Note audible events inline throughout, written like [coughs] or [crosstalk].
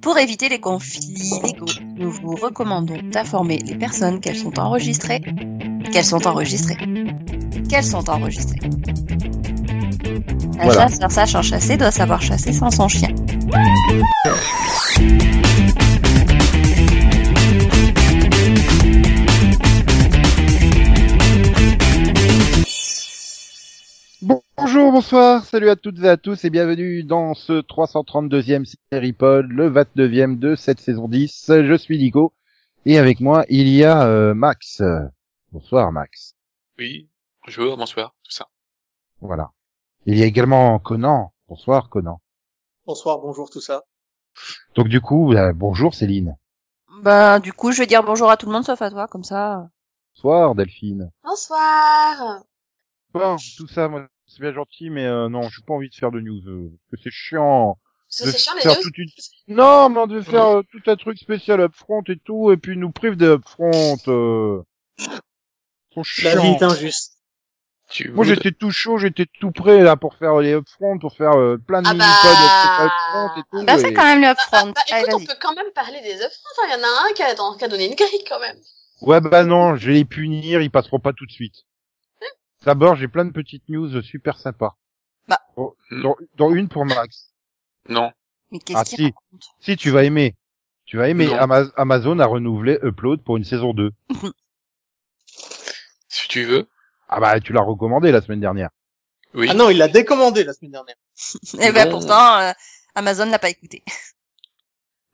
Pour éviter les conflits légaux, nous vous recommandons d'informer les personnes qu'elles sont enregistrées, qu'elles sont enregistrées, qu'elles sont enregistrées. Un Voilà. chasseur sachant chasser doit savoir chasser sans son chien. Bonjour, bonsoir, salut à toutes et à tous et bienvenue dans ce 332e série pod, le 29e de cette saison 10. Je suis Nico et avec moi il y a euh, Max. Bonsoir Max. Oui, bonjour, bonsoir, tout ça. Voilà. Il y a également Conan. Bonsoir Conan. Bonsoir, bonjour, tout ça. Donc du coup, euh, bonjour Céline. Bah, du coup, je vais dire bonjour à tout le monde sauf à toi, comme ça. Bonsoir Delphine. Bonsoir. Bon, tout ça, moi, c'est bien gentil, mais euh, non, j'ai pas envie de faire de news. euh, parce que c'est chiant. De c'est chiant les faire news. toute une- Non, mais on devait faire euh, tout un truc spécial upfront et tout, et puis ils nous prive des upfront. Euh... Ils sont La vie est injuste. Tu Moi j'étais tout chaud, j'étais tout prêt là pour faire les upfront, pour faire euh, plein de Ah mini-pods bah. upfront et tout. Bah, et- quand même le Bah, upfront. bah, Allez, écoute, on peut quand même parler des upfronts. Il y en a un qui a, attends, qui a donné une grille quand même. Ouais bah non, je vais les punir, ils passeront pas tout de suite. D'abord j'ai plein de petites news super sympas. Bah. Oh, dont, dont une pour Max. Non, Mais qu'est-ce Ah, qu'il si. raconte Si tu vas aimer. Tu vas aimer. Ama- Amazon a renouvelé Upload pour une saison 2. [laughs] si tu veux. Ah bah tu l'as recommandé la semaine dernière. Oui. Ah non, il l'a décommandé la semaine dernière. [laughs] Eh ben, pourtant, euh, Amazon l'a pas écouté. [laughs]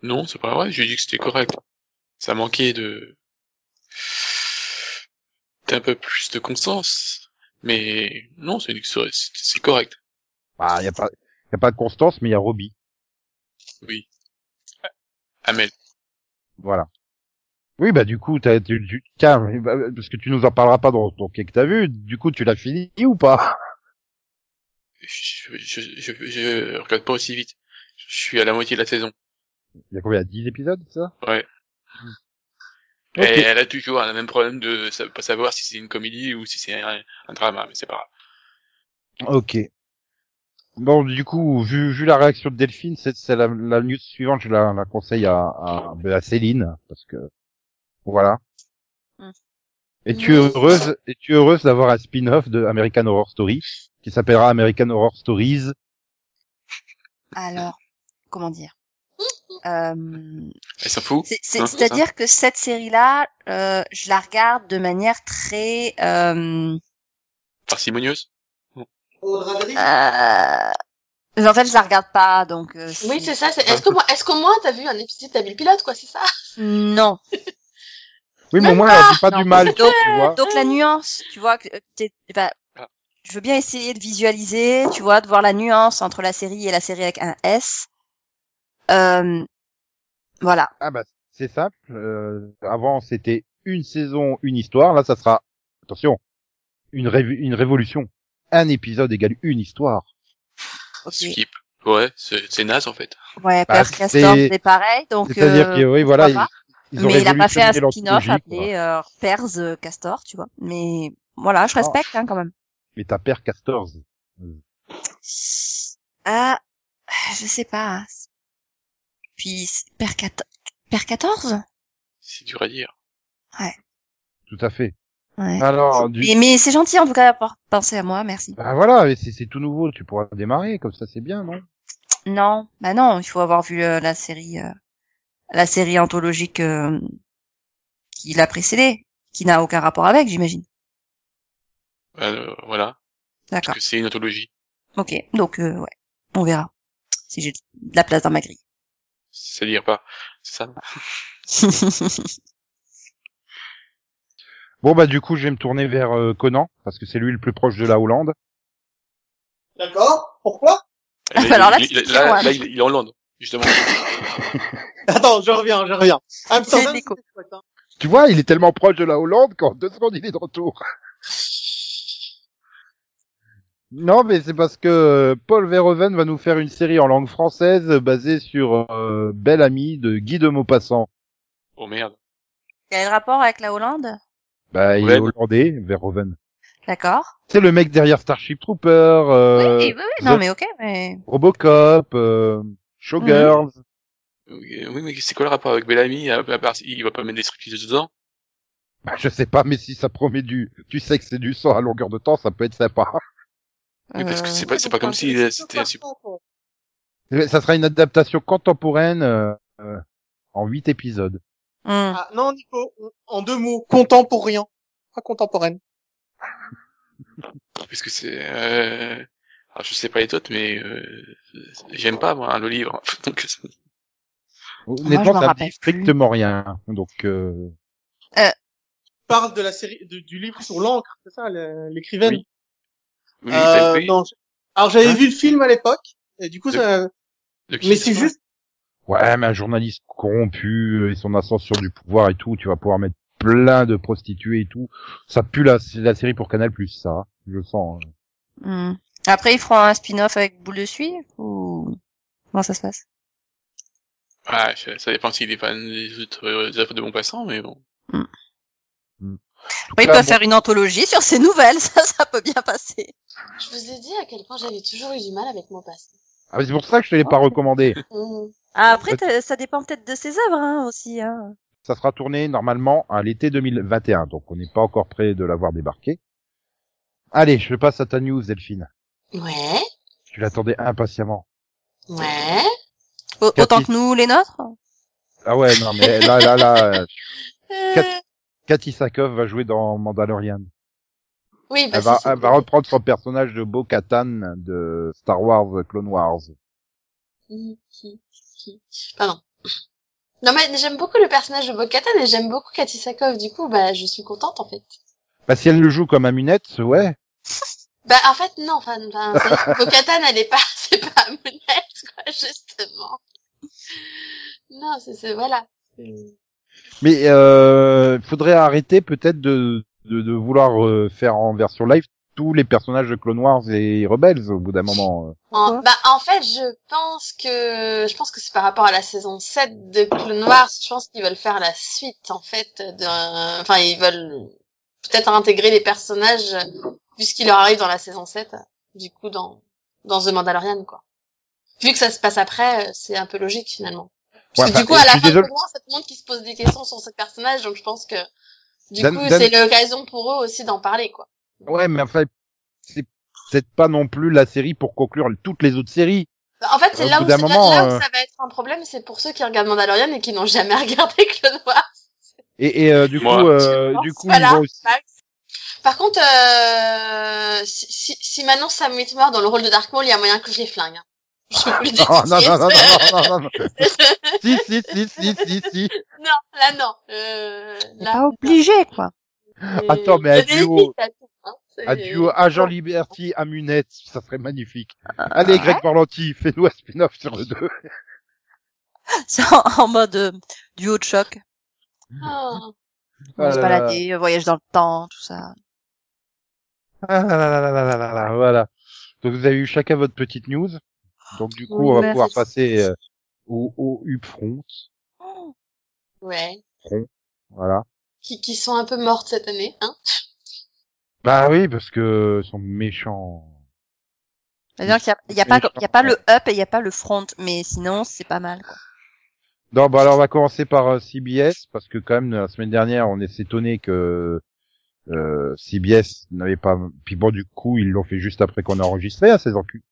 Non, c'est pas vrai, j'ai dit que c'était correct. Ça manquait de... d'un peu plus de constance. Mais non, c'est c'est c'est correct. Bah y a pas y a pas de Constance mais il y a Robbie. Oui. Amel. Voilà. Oui bah du coup t'as tu, tu- tiens bah, parce que tu nous en parleras pas dans ton quai que t'as vu. Du coup tu l'as fini ou pas? Je, je, je, je regarde pas aussi vite. Je suis à la moitié de la saison. Il y a combien? 10 épisodes ça? Ouais. Et elle a toujours le même problème de pas savoir si c'est une comédie ou si c'est un, un drama, mais c'est pas grave. Ok. Bon, du coup, vu, vu la réaction de Delphine, c'est c'est la, la news suivante, je la, la conseille à, à, à Céline, parce que voilà. Hmm. Es-tu heureuse, es-tu heureuse d'avoir un spin-off de American Horror Story qui s'appellera American Horror Stories? Alors, comment dire? Euh, Hein, C'est-à-dire que cette série-là, euh, je la regarde de manière très... Euh, Parcimonieuse. euh, en fait, je la regarde pas, donc... euh, Oui, c'est ça. c'est- Est-ce que moi, est-ce qu'au moins t'as vu un épisode, t'as vu le pilote, quoi, c'est ça? Non. Oui, mais au moins, elle dit pas Non, du mal, donc- tu vois. Donc la nuance, tu vois, que t'es- enfin, Ah. je veux bien essayer de visualiser, tu vois, de voir la nuance entre la série et la série avec un S. Euh, voilà. Ah bah, c'est simple. euh, avant, c'était une saison, une histoire. Là, ça sera, attention, une, rév- une révolution. Un épisode égale une histoire. Ok. Skip. Ouais, c'est c'est naze en fait. Ouais, Bah, Père c'est- Castor, c'est pareil. Donc, C'est-à dire euh, que, oui, voilà, ils, ont mais il a pas fait un spin-off appelé euh, Pers euh, Castor, tu vois. Mais voilà, je Ah. respecte hein, quand même. Mais t'as Père Castors. Ah, je sais pas. Puis Père, 14 Père 14 C'est dur à dire. Tout à fait. Ouais. Alors, du... Mais, mais c'est gentil en tout cas d'avoir pensé à moi, merci. bah voilà, c'est c'est tout nouveau, tu pourras démarrer, comme ça c'est bien, non? Non, bah non, il faut avoir vu euh, la série, euh, la série anthologique euh, qui l'a précédée, qui n'a aucun rapport avec, j'imagine. Euh, voilà. D'accord. Parce que c'est une anthologie. Ok, donc euh, ouais, on verra si j'ai de la place dans ma grille. C'est dire pas. C'est ça? [laughs] Bon bah du coup, je vais me tourner vers euh, Conan, parce que c'est lui le plus proche de la Hollande. D'accord. Pourquoi? Bah [laughs] alors là, il, qui, là, Juan là, il, il est en Hollande, justement. [laughs] Attends, je reviens, je reviens. Amsterdam, hein. Tu vois, il est tellement proche de la Hollande qu'en deux secondes, il est de retour. Non, mais c'est parce que euh, Paul Verhoeven va nous faire une série en langue française basée sur euh, Belle Amie de Guy de Maupassant. Oh merde. Quel rapport avec la Hollande? Bah, il est Verhoeven. hollandais, Verhoeven. D'accord. C'est le mec derrière Starship Trooper, euh, oui, oui, oui, non The- mais ok, mais Robocop, euh, Showgirls. Oui, oui, mais c'est quoi le rapport avec Bellamy à, à part, il va pas mettre des striptease dedans? Bah, je sais pas, mais si ça promet du, tu sais que c'est du sang à longueur de temps, ça peut être sympa. Oui, parce que Euh, c'est pas, c'est pas comme si euh, c'était un super- Ça sera une adaptation contemporaine euh, euh, en huit épisodes. hmm. Ah, non, Nico, en deux mots, contemporain, pas contemporaine. parce que c'est, euh... alors je sais pas les autres, mais euh... j'aime pas moi le livre, [laughs] donc Honnêtement, ça me dit strictement rien. Donc, euh... Parle de la série, de- du livre sur l'encre, c'est ça, l'écrivaine? Oui. Oui, Euh, non, Alors j'avais Hein vu le film à l'époque, et du coup, De- ça... De mais c'est juste. ouais, mais un journaliste corrompu euh, et son ascension du pouvoir et tout, tu vas pouvoir mettre plein de prostituées et tout. Ça pue la, la série pour Canal Plus, ça. hein. Je le sens. hein. Hmm. Après, ils feront un spin-off avec Boule de Suie ou comment ça se passe? Ouais, je- ça dépend s'il est fan des autres euh, des œuvres de bon passant, mais bon. En tout Oui, peuvent bon, faire une anthologie sur ces nouvelles, [laughs] ça, ça peut bien passer. Je vous ai dit à quel point j'avais toujours eu du mal avec mon passé. ah, mais c'est pour ça que je te l'ai pas recommandé. Mhm. Ah, après, ça dépend peut-être de ses œuvres hein, aussi. Hein. Ça sera tourné normalement à l'été 2021, donc on n'est pas encore prêt de l'avoir débarqué. Allez, je passe à ta news, Delphine. Ouais, Tu l'attendais impatiemment. ouais. Autant que nous, les nôtres Ah ouais, non, mais là, là, là, [laughs] Cat- Cathy Sakov va jouer dans Mandalorian. Oui, bah Elle va, elle va reprendre son personnage de Bo-Katan de Star Wars Clone Wars. Pardon. Non mais j'aime beaucoup le personnage de Bo-Katan et j'aime beaucoup Cathy Sakov. Du coup, bah je suis contente en fait. Bah, si elle le joue comme Amunette, ouais. [laughs] Bah en fait non, enfin, enfin c'est- Bo-Katan elle est pas, [laughs] c'est pas Moonette quoi justement. Non, c'est c'est voilà. Mais euh, faudrait arrêter peut-être de, de, de vouloir euh, faire en version live tous les personnages de Clone Wars et Rebels au bout d'un moment. euh. En, bah en fait je pense que je pense que c'est par rapport à la saison 7 de Clone Wars. Je pense qu'ils veulent faire la suite en fait. d'un- Enfin ils veulent peut-être intégrer les personnages vu ce qui leur arrive dans la saison 7. Du coup dans dans The Mandalorian quoi. Vu que ça se passe après, euh, c'est un peu logique finalement. Parce Ouais, que du enfin, coup, à la fin désolé. Clone Wars, c'est tout le monde qui se pose des questions sur ce personnage, donc je pense que du Dan- coup, Dan- c'est l'occasion pour eux aussi d'en parler, quoi. Ouais, mais enfin, c'est peut-être pas non plus la série pour conclure toutes les autres séries. Bah, En fait, c'est là, où, d'un c'est là- moment, là où euh, ça va être un problème, c'est pour ceux qui regardent Mandalorian et qui n'ont jamais [laughs] regardé Clone Wars. Et, et euh, du Moi, coup, euh, du coup, voilà. ils vont aussi. Par contre, euh, si, si, si maintenant Sam Witwer dans le rôle de Dark Maul, il y a moyen que je les flingue. hein. Oh, non, non, non, non, non, non, non. [laughs] si, si, si, si, si, si. Non, là non. Euh, là, pas obligé, quoi. non. Attends, mais un duo- à tout, hein. Un duo Agent Liberty, Amunette, ça serait magnifique. Allez, Greg Parlanti, fais-nous un spin-off sur le 2. C'est [laughs] en, mode euh, duo de choc. Oh. On se Ah balader, voyage dans le temps, tout ça. Ah là là là là là là là, voilà. Donc vous avez eu chacun votre petite news. Donc du coup, Oui, on va pouvoir passer euh, au, au upfront. Ouais. Voilà. Qui, qui sont un peu mortes cette année, hein. Bah oui, parce que ils sont méchants. C'est-à-dire qu'il y a, il y a pas, y a pas le up et il y a pas le front, mais sinon, c'est pas mal, quoi. Non, bah alors on va commencer par euh, CBS parce que quand même la semaine dernière on est étonné que euh, CBS n'avait pas. Puis bon du coup ils l'ont fait juste après qu'on a enregistré à ces enculés.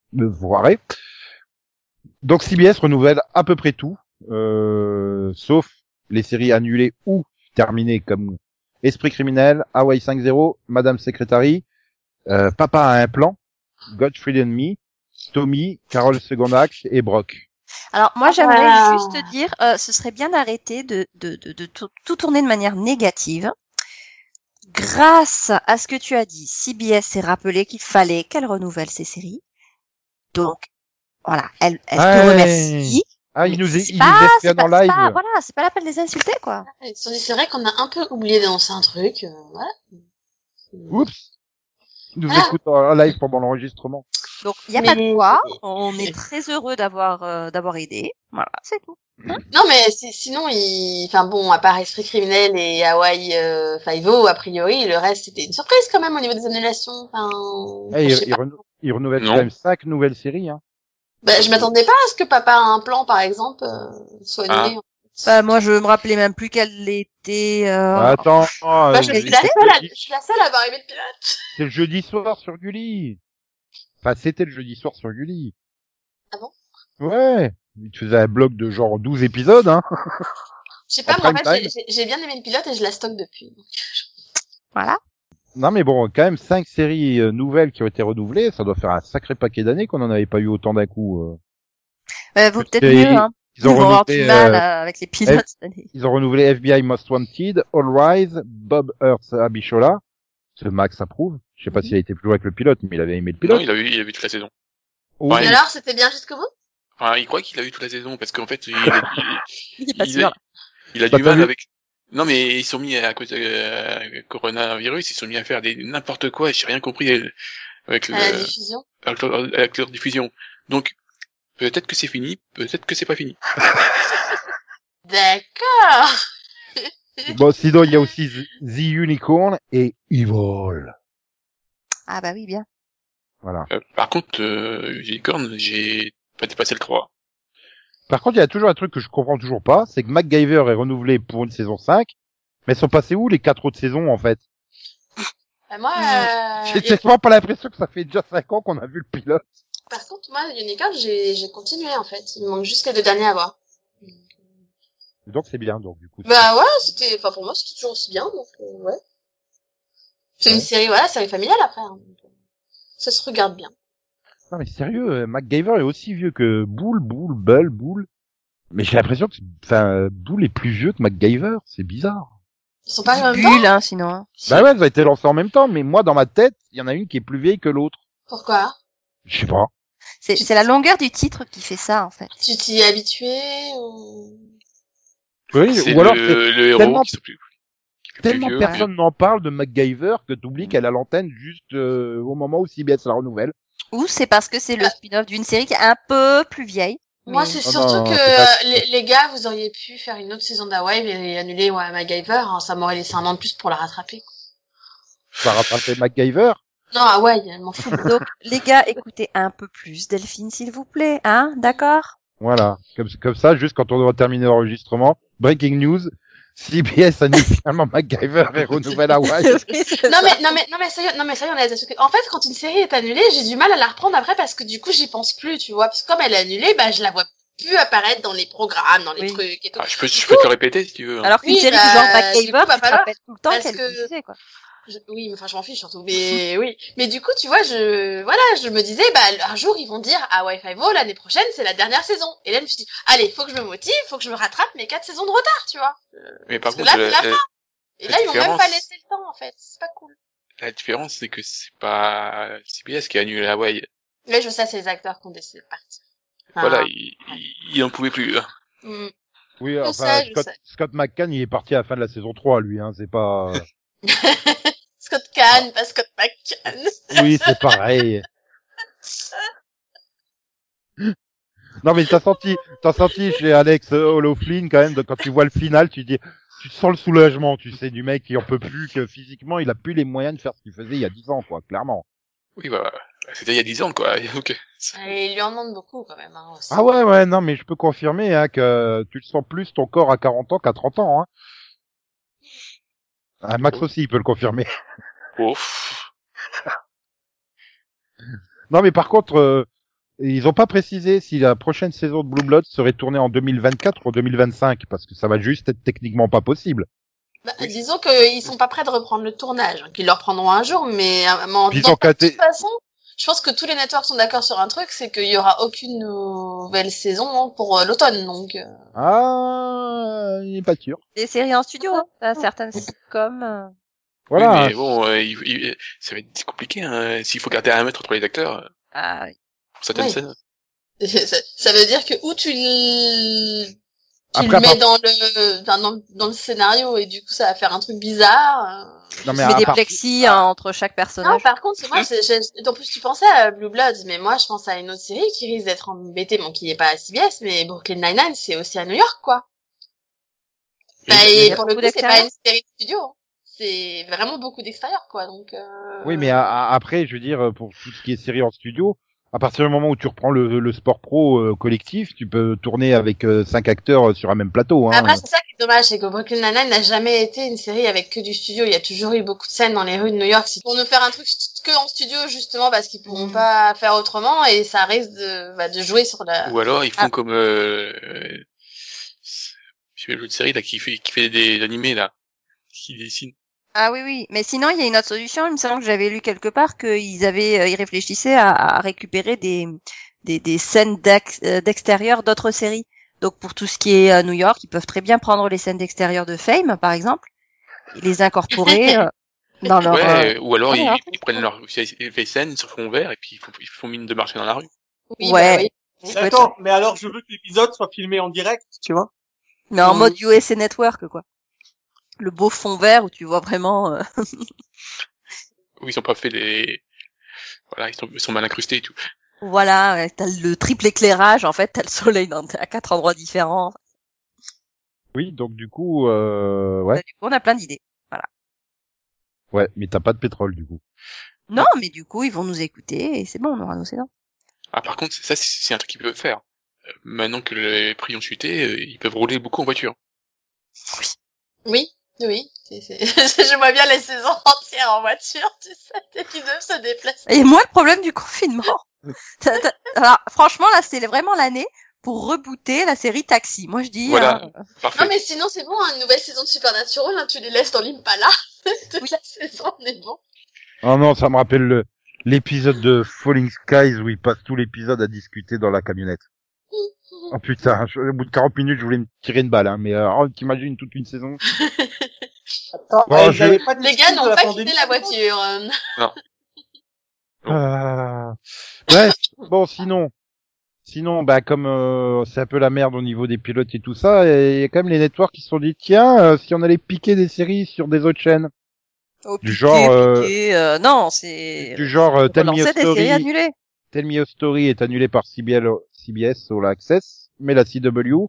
Donc CBS renouvelle à peu près tout, euh, sauf les séries annulées ou terminées comme Esprit criminel, Hawaii 5-0, Madame Secretary, euh, Papa a un plan, Godfrey and Me, Tommy, Carol Second Act et Brock. Alors moi j'aimerais Ah. juste dire, euh, ce serait bien d'arrêter de, de, de, de tout, tout tourner de manière négative. Grâce à ce que tu as dit, CBS s'est rappelé qu'il fallait qu'elle renouvelle ses séries. Donc voilà, elle, elle Ouais. te remercie. Ah, il nous, c'est il nous pas- c'est espionne pas- en live. pas- voilà, c'est pas la peine de les insulter quoi. Ils c'est vrai qu'on a un peu oublié d'annoncer un truc, euh, voilà. Oups. Il nous Ah. écoute en live pendant l'enregistrement. Donc il y a Mais- pas de quoi. On est très heureux d'avoir euh, d'avoir aidé. Voilà, c'est tout. Non, mais si- sinon, il, enfin bon, à part Esprit criminel et Hawaii euh, Five-O, a priori, le reste c'était une surprise quand même au niveau des annulations. Enfin, Eh, il, sais il pas. renou- il renouvelle quand même cinq nouvelles séries. Hein. Bah, je m'attendais pas à ce que papa a un plan, par exemple, euh, soit Ah. annulé. Bah, moi, je me rappelais même plus quelle était. Euh... Attends, Bah, euh, je, oui, suis la seule à, je suis la seule à avoir aimé le pilote. c'est le jeudi soir sur Gulli. Enfin, c'était le jeudi soir sur Gulli. Ah bon? Ouais. Il te faisait un bloc de genre 12 épisodes, hein. Je sais pas, En moi, en fait, j'ai- bien aimé le pilote et je la stocke depuis. donc. Voilà. Non mais bon, quand même cinq séries euh, nouvelles qui ont été renouvelées, ça doit faire un sacré paquet d'années qu'on en avait pas eu autant d'un coup. euh. Vaut peut-être mieux, hein. Ils ont vont avoir du renouvelé, mal euh, avec les pilotes cette année. ils ont renouvelé FBI Most Wanted, All Rise, Bob Earth Abishola. Ce Max approuve. Je sais pas Mhm. s'il a été plus loin avec le pilote, mais il avait aimé le Non, pilote. il a vu, il a vu toute la saison. Oui. Alors, c'était bien jusqu'au bout? Enfin, il croit qu'il a vu toute la saison parce qu'en fait, il, a, [laughs] Il a, il a du mal avec. Non, mais ils sont mis à cause de euh, coronavirus, ils sont mis à faire des n'importe quoi et j'ai rien compris euh, avec, le, à la diffusion avec, leur, avec leur diffusion. Donc, peut-être que c'est fini, peut-être que c'est pas fini. [laughs] D'accord. [laughs] Bon, sinon, il y a aussi The The Unicorn et Evil. Ah bah oui, bien. Voilà. Euh, par contre, euh, Unicorn, j'ai pas dépassé le 3. Par contre, il y a toujours un truc que je comprends toujours pas, c'est que MacGyver est renouvelé pour une saison 5, mais sont passés où les quatre autres saisons, en fait? Bah, moi, euh, J'ai tellement pas l'impression que ça fait déjà 5 ans qu'on a vu le pilote. par contre, moi, Unicorn, j'ai j'ai continué, en fait. Il me manque juste les deux derniers à voir. Donc c'est bien, donc du coup. Bah ouais, c'était, enfin pour moi c'était toujours aussi bien, donc euh, ouais. C'est une série, voilà, série familiale après. hein, donc, euh, ça se regarde bien. Non mais sérieux, euh, MacGyver est aussi vieux que Bull, Bull, Bull, Bull. Mais j'ai l'impression que, enfin, Bull est plus vieux que MacGyver, c'est bizarre. Ils sont pas en même temps. Hein, sinon. hein. Bah ouais, ça a été lancé en même temps, mais moi dans ma tête, il y en a une qui est plus vieille que l'autre. Pourquoi? Je sais pas. C'est c'est la longueur du titre qui fait ça, en fait. Tu t'y es habitué ou... Oui, C'est ou alors le, héros tellement- qui plus, qui tellement vieux. personne n'en parle de MacGyver que t'oublies qu'elle a l'antenne juste euh, au moment où CBS la renouvelle. Ou c'est parce que c'est le spin-off d'une série qui est un peu plus vieille. Moi, c'est Ah surtout non, que pas- euh, les, les gars, vous auriez pu faire une autre saison d'Hawaii et annuler ouais, MacGyver. hein, ça m'aurait laissé un an de plus pour la rattraper. Ça rattraper MacGyver? Non, Hawaii, elle m'en fout. [laughs] Donc, les gars, écoutez un peu plus Delphine, s'il vous plaît, hein, d'accord? Voilà, comme, comme ça, juste quand on doit terminer l'enregistrement, breaking news, CBS annule finalement MacGyver et renouvelle Hawaii. non mais non mais non mais sérieux, non mais sérieux, on a des- en fait quand une série est annulée, j'ai du mal à la reprendre après parce que du coup j'y pense plus, tu vois, parce que comme elle est annulée, bah je la vois plus apparaître dans les programmes, dans les Oui. trucs et tout. Ah, je peux, je peux te le répéter si tu veux. hein. Alors qu'une Oui, série bah, du genre MacGyver, va tu te falloir, rappelles tout le temps qu'elle que- quoi. Je- oui, mais enfin je m'en fiche surtout, mais [laughs] oui. Mais du coup, tu vois, je voilà, je me disais, bah un jour ils vont dire à Wi-Fi Vo l'année prochaine c'est la dernière saison. Et là je me suis dit, allez, faut que je me motive, faut que je me rattrape mes quatre saisons de retard, tu vois. Mais par parce que contre, là, c'est la la, Et La là ils m'ont même pas laissé le temps en fait, c'est pas cool. la différence, c'est que c'est pas CBS qui a annulé Hawaii. Mais je sais, c'est les acteurs qui ont décidé de partir. Voilà, Ah. il, il, il en pouvait plus. hein. Mm. Oui, Je enfin, sais, Scott. Scott McCann, il est parti à la fin de la saison 3, lui, hein, c'est pas... [laughs] Scott Kahn, pas Scott McCann. Oui, c'est pareil. Non, mais t'as senti, t'as senti chez Alex O'Loughlin, quand même, de- quand tu vois le final, tu dis, tu sens le soulagement, tu sais, du mec qui en peut plus, que physiquement, il a plus les moyens de faire ce qu'il faisait il y a 10 ans, quoi, clairement. Oui, bah, c'était il y a 10 ans, quoi. Donc, Et il lui en demande beaucoup quand même. Hein, aussi. Ah ouais, ouais, non, mais je peux confirmer, hein, que tu le sens plus ton corps à 40 ans qu'à 30 ans, hein. Ah, Max aussi, il peut le confirmer. [laughs] ouf. Non, mais par contre, euh, ils ont pas précisé si la prochaine saison de Blue Blood serait tournée en 2024 ou 2025, parce que ça va juste être techniquement pas possible. Bah, Disons qu'ils sont pas prêts de reprendre le tournage, hein, qu'ils le reprendront un jour, mais euh, en ont que de caté- toute façon, je pense que tous les networks sont d'accord sur un truc, c'est qu'il y aura aucune nouvelle saison hein, pour euh, l'automne, donc. euh, Ah, il est pas sûr. Des séries en studio, hein. T'as certaines sitcoms. euh, Voilà. Oui, mais bon, euh, il- il- ça va être compliqué, hein. S'il faut garder un mètre entre les acteurs, euh, Ah, oui. pour certaines Oui. scènes. [laughs] ça, ça veut dire que où tu le, tu Après, le mets dans le dans, dans le scénario et du coup ça va faire un truc bizarre. euh. Non, Tu mais mets à des part- plexis hein, entre chaque Non, personnage. par contre, moi, en plus, tu pensais à Blue Bloods, mais moi, je pense à une autre série qui risque d'être embêtée, bon, qui n'est pas à CBS, mais Brooklyn Nine-Nine, c'est aussi à New York, quoi. Bah, Et- pour le coup, c'est pas une série de studio. hein. C'est vraiment beaucoup d'extérieur, quoi, donc, euh... Oui, mais à- à- après, je veux dire, pour tout ce qui est série en studio, À partir du moment où tu reprends le, le sport pro euh, collectif, tu peux tourner avec euh, cinq acteurs euh, sur un même plateau. Hein. Après, c'est ça qui est dommage, c'est que Brooklyn Nine-Nine n'a jamais été une série avec que du studio. Il y a toujours eu beaucoup de scènes dans les rues de New York. Pour nous faire un truc que en studio, justement, parce qu'ils pourront Mm. pas faire autrement, et ça risque de, bah, de jouer sur la... Ou alors ils font Ah. comme euh, euh, je sais pas, l'autre série là qui fait qui fait des animés là, qui dessine. Ah oui, oui. Mais sinon, il y a une autre solution. Il me semble que j'avais lu quelque part qu'ils avaient, euh, ils réfléchissaient à, à récupérer des, des, des scènes euh, d'extérieur d'autres séries. Donc pour tout ce qui est euh, New York, ils peuvent très bien prendre les scènes d'extérieur de Fame, par exemple, et les incorporer [laughs] dans leur. euh, ou alors ils, prennent leur vieille scène, ils se font vert et puis ils font, ils font mine de marcher dans la rue. Oui, Ouais. bah oui. ça Mais peut être- attends, mais alors je veux que l'épisode soit filmé en direct, tu vois? Mais en Mhm. mode USA Network, quoi. Le beau fond vert où tu vois vraiment. euh, Où ils ont pas fait les voilà, ils sont, ils sont mal incrustés et tout. voilà, ouais, t'as le triple éclairage. En fait, t'as le soleil dans, à quatre endroits différents. Oui, donc du coup, euh, ouais, Du coup, on a plein d'idées. ouais, mais t'as pas de pétrole du coup. Non, mais du coup, ils vont nous écouter et c'est bon, on aura nos saisons. Ah par contre, ça c'est c'est un truc qu'ils peuvent faire. Euh, Maintenant que les prix ont chuté, euh, ils peuvent rouler beaucoup en voiture. Oui, oui. C'est- c'est- [laughs] Je vois bien les saisons [laughs] entières en voiture, tu sais, dès qu'ils doivent se déplacer. Et moi, le problème du confinement. [laughs] Alors, franchement, là, c'est vraiment l'année pour rebooter la série Taxi. Moi, je dis. Voilà. euh, Parfait. Non, mais sinon, c'est bon, hein, une nouvelle saison de Supernatural, hein, tu les laisses dans l'Impala. Toute la saison, on est bon. Oh non, ça me rappelle le l'épisode de Falling Skies où ils passent tout l'épisode à discuter dans la camionnette. Oh putain, je- au bout de 40 minutes, je voulais me tirer une balle, hein, mais euh, oh, t'imagines toute une saison [laughs] Attends, Bon, eh, je- pas de Les gars n'ont la pas quitté la voiture. euh. Ah. Ouais, bon, sinon, sinon, bah comme euh, c'est un peu la merde au niveau des pilotes et tout ça, il y a quand même les networks qui se sont dit tiens, euh, si on allait piquer des séries sur des autres chaînes, oh, Du piqué, genre, euh, piqué, euh, non, c'est. du genre euh, Tell Me Story. Tell Me a Story est annulé par CBL, CBS All Access, mais la CW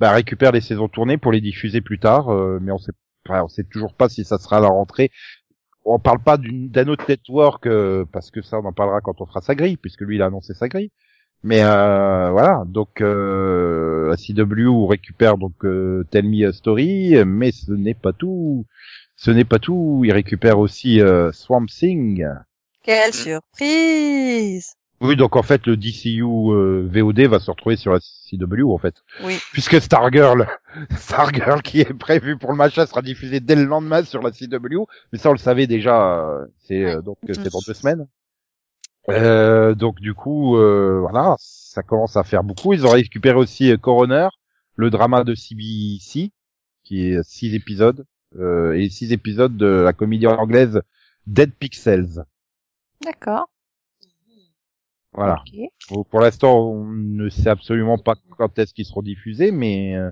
bah, récupère les saisons tournées pour les diffuser plus tard, euh, mais on sait, enfin, on sait toujours pas si ça sera à la rentrée. On parle pas d'une- d'un autre network euh, parce que ça on en parlera quand on fera sa grille, puisque lui il a annoncé sa grille. Mais euh, voilà, donc euh, la CW récupère donc euh, Tell Me a Story, mais ce n'est pas tout. Ce n'est pas tout. Il récupère aussi euh, Swamp Thing. Quelle Mm. surprise Oui, donc en fait le DCU euh, VOD va se retrouver sur la CW en fait, Oui. puisque Stargirl, [laughs] Stargirl qui est prévu pour le machin sera diffusé dès le lendemain sur la CW, mais ça on le savait déjà, euh, c'est euh, donc euh, c'est dans deux semaines. Euh, donc du coup, euh, voilà, ça commence à faire beaucoup. Ils ont récupéré aussi Coroner, le drama de CBC, qui est six épisodes euh, et six épisodes de la comédie anglaise Dead Pixels. D'accord. Voilà. Pour l'instant, on ne sait absolument pas quand est-ce qu'ils seront diffusés, mais euh,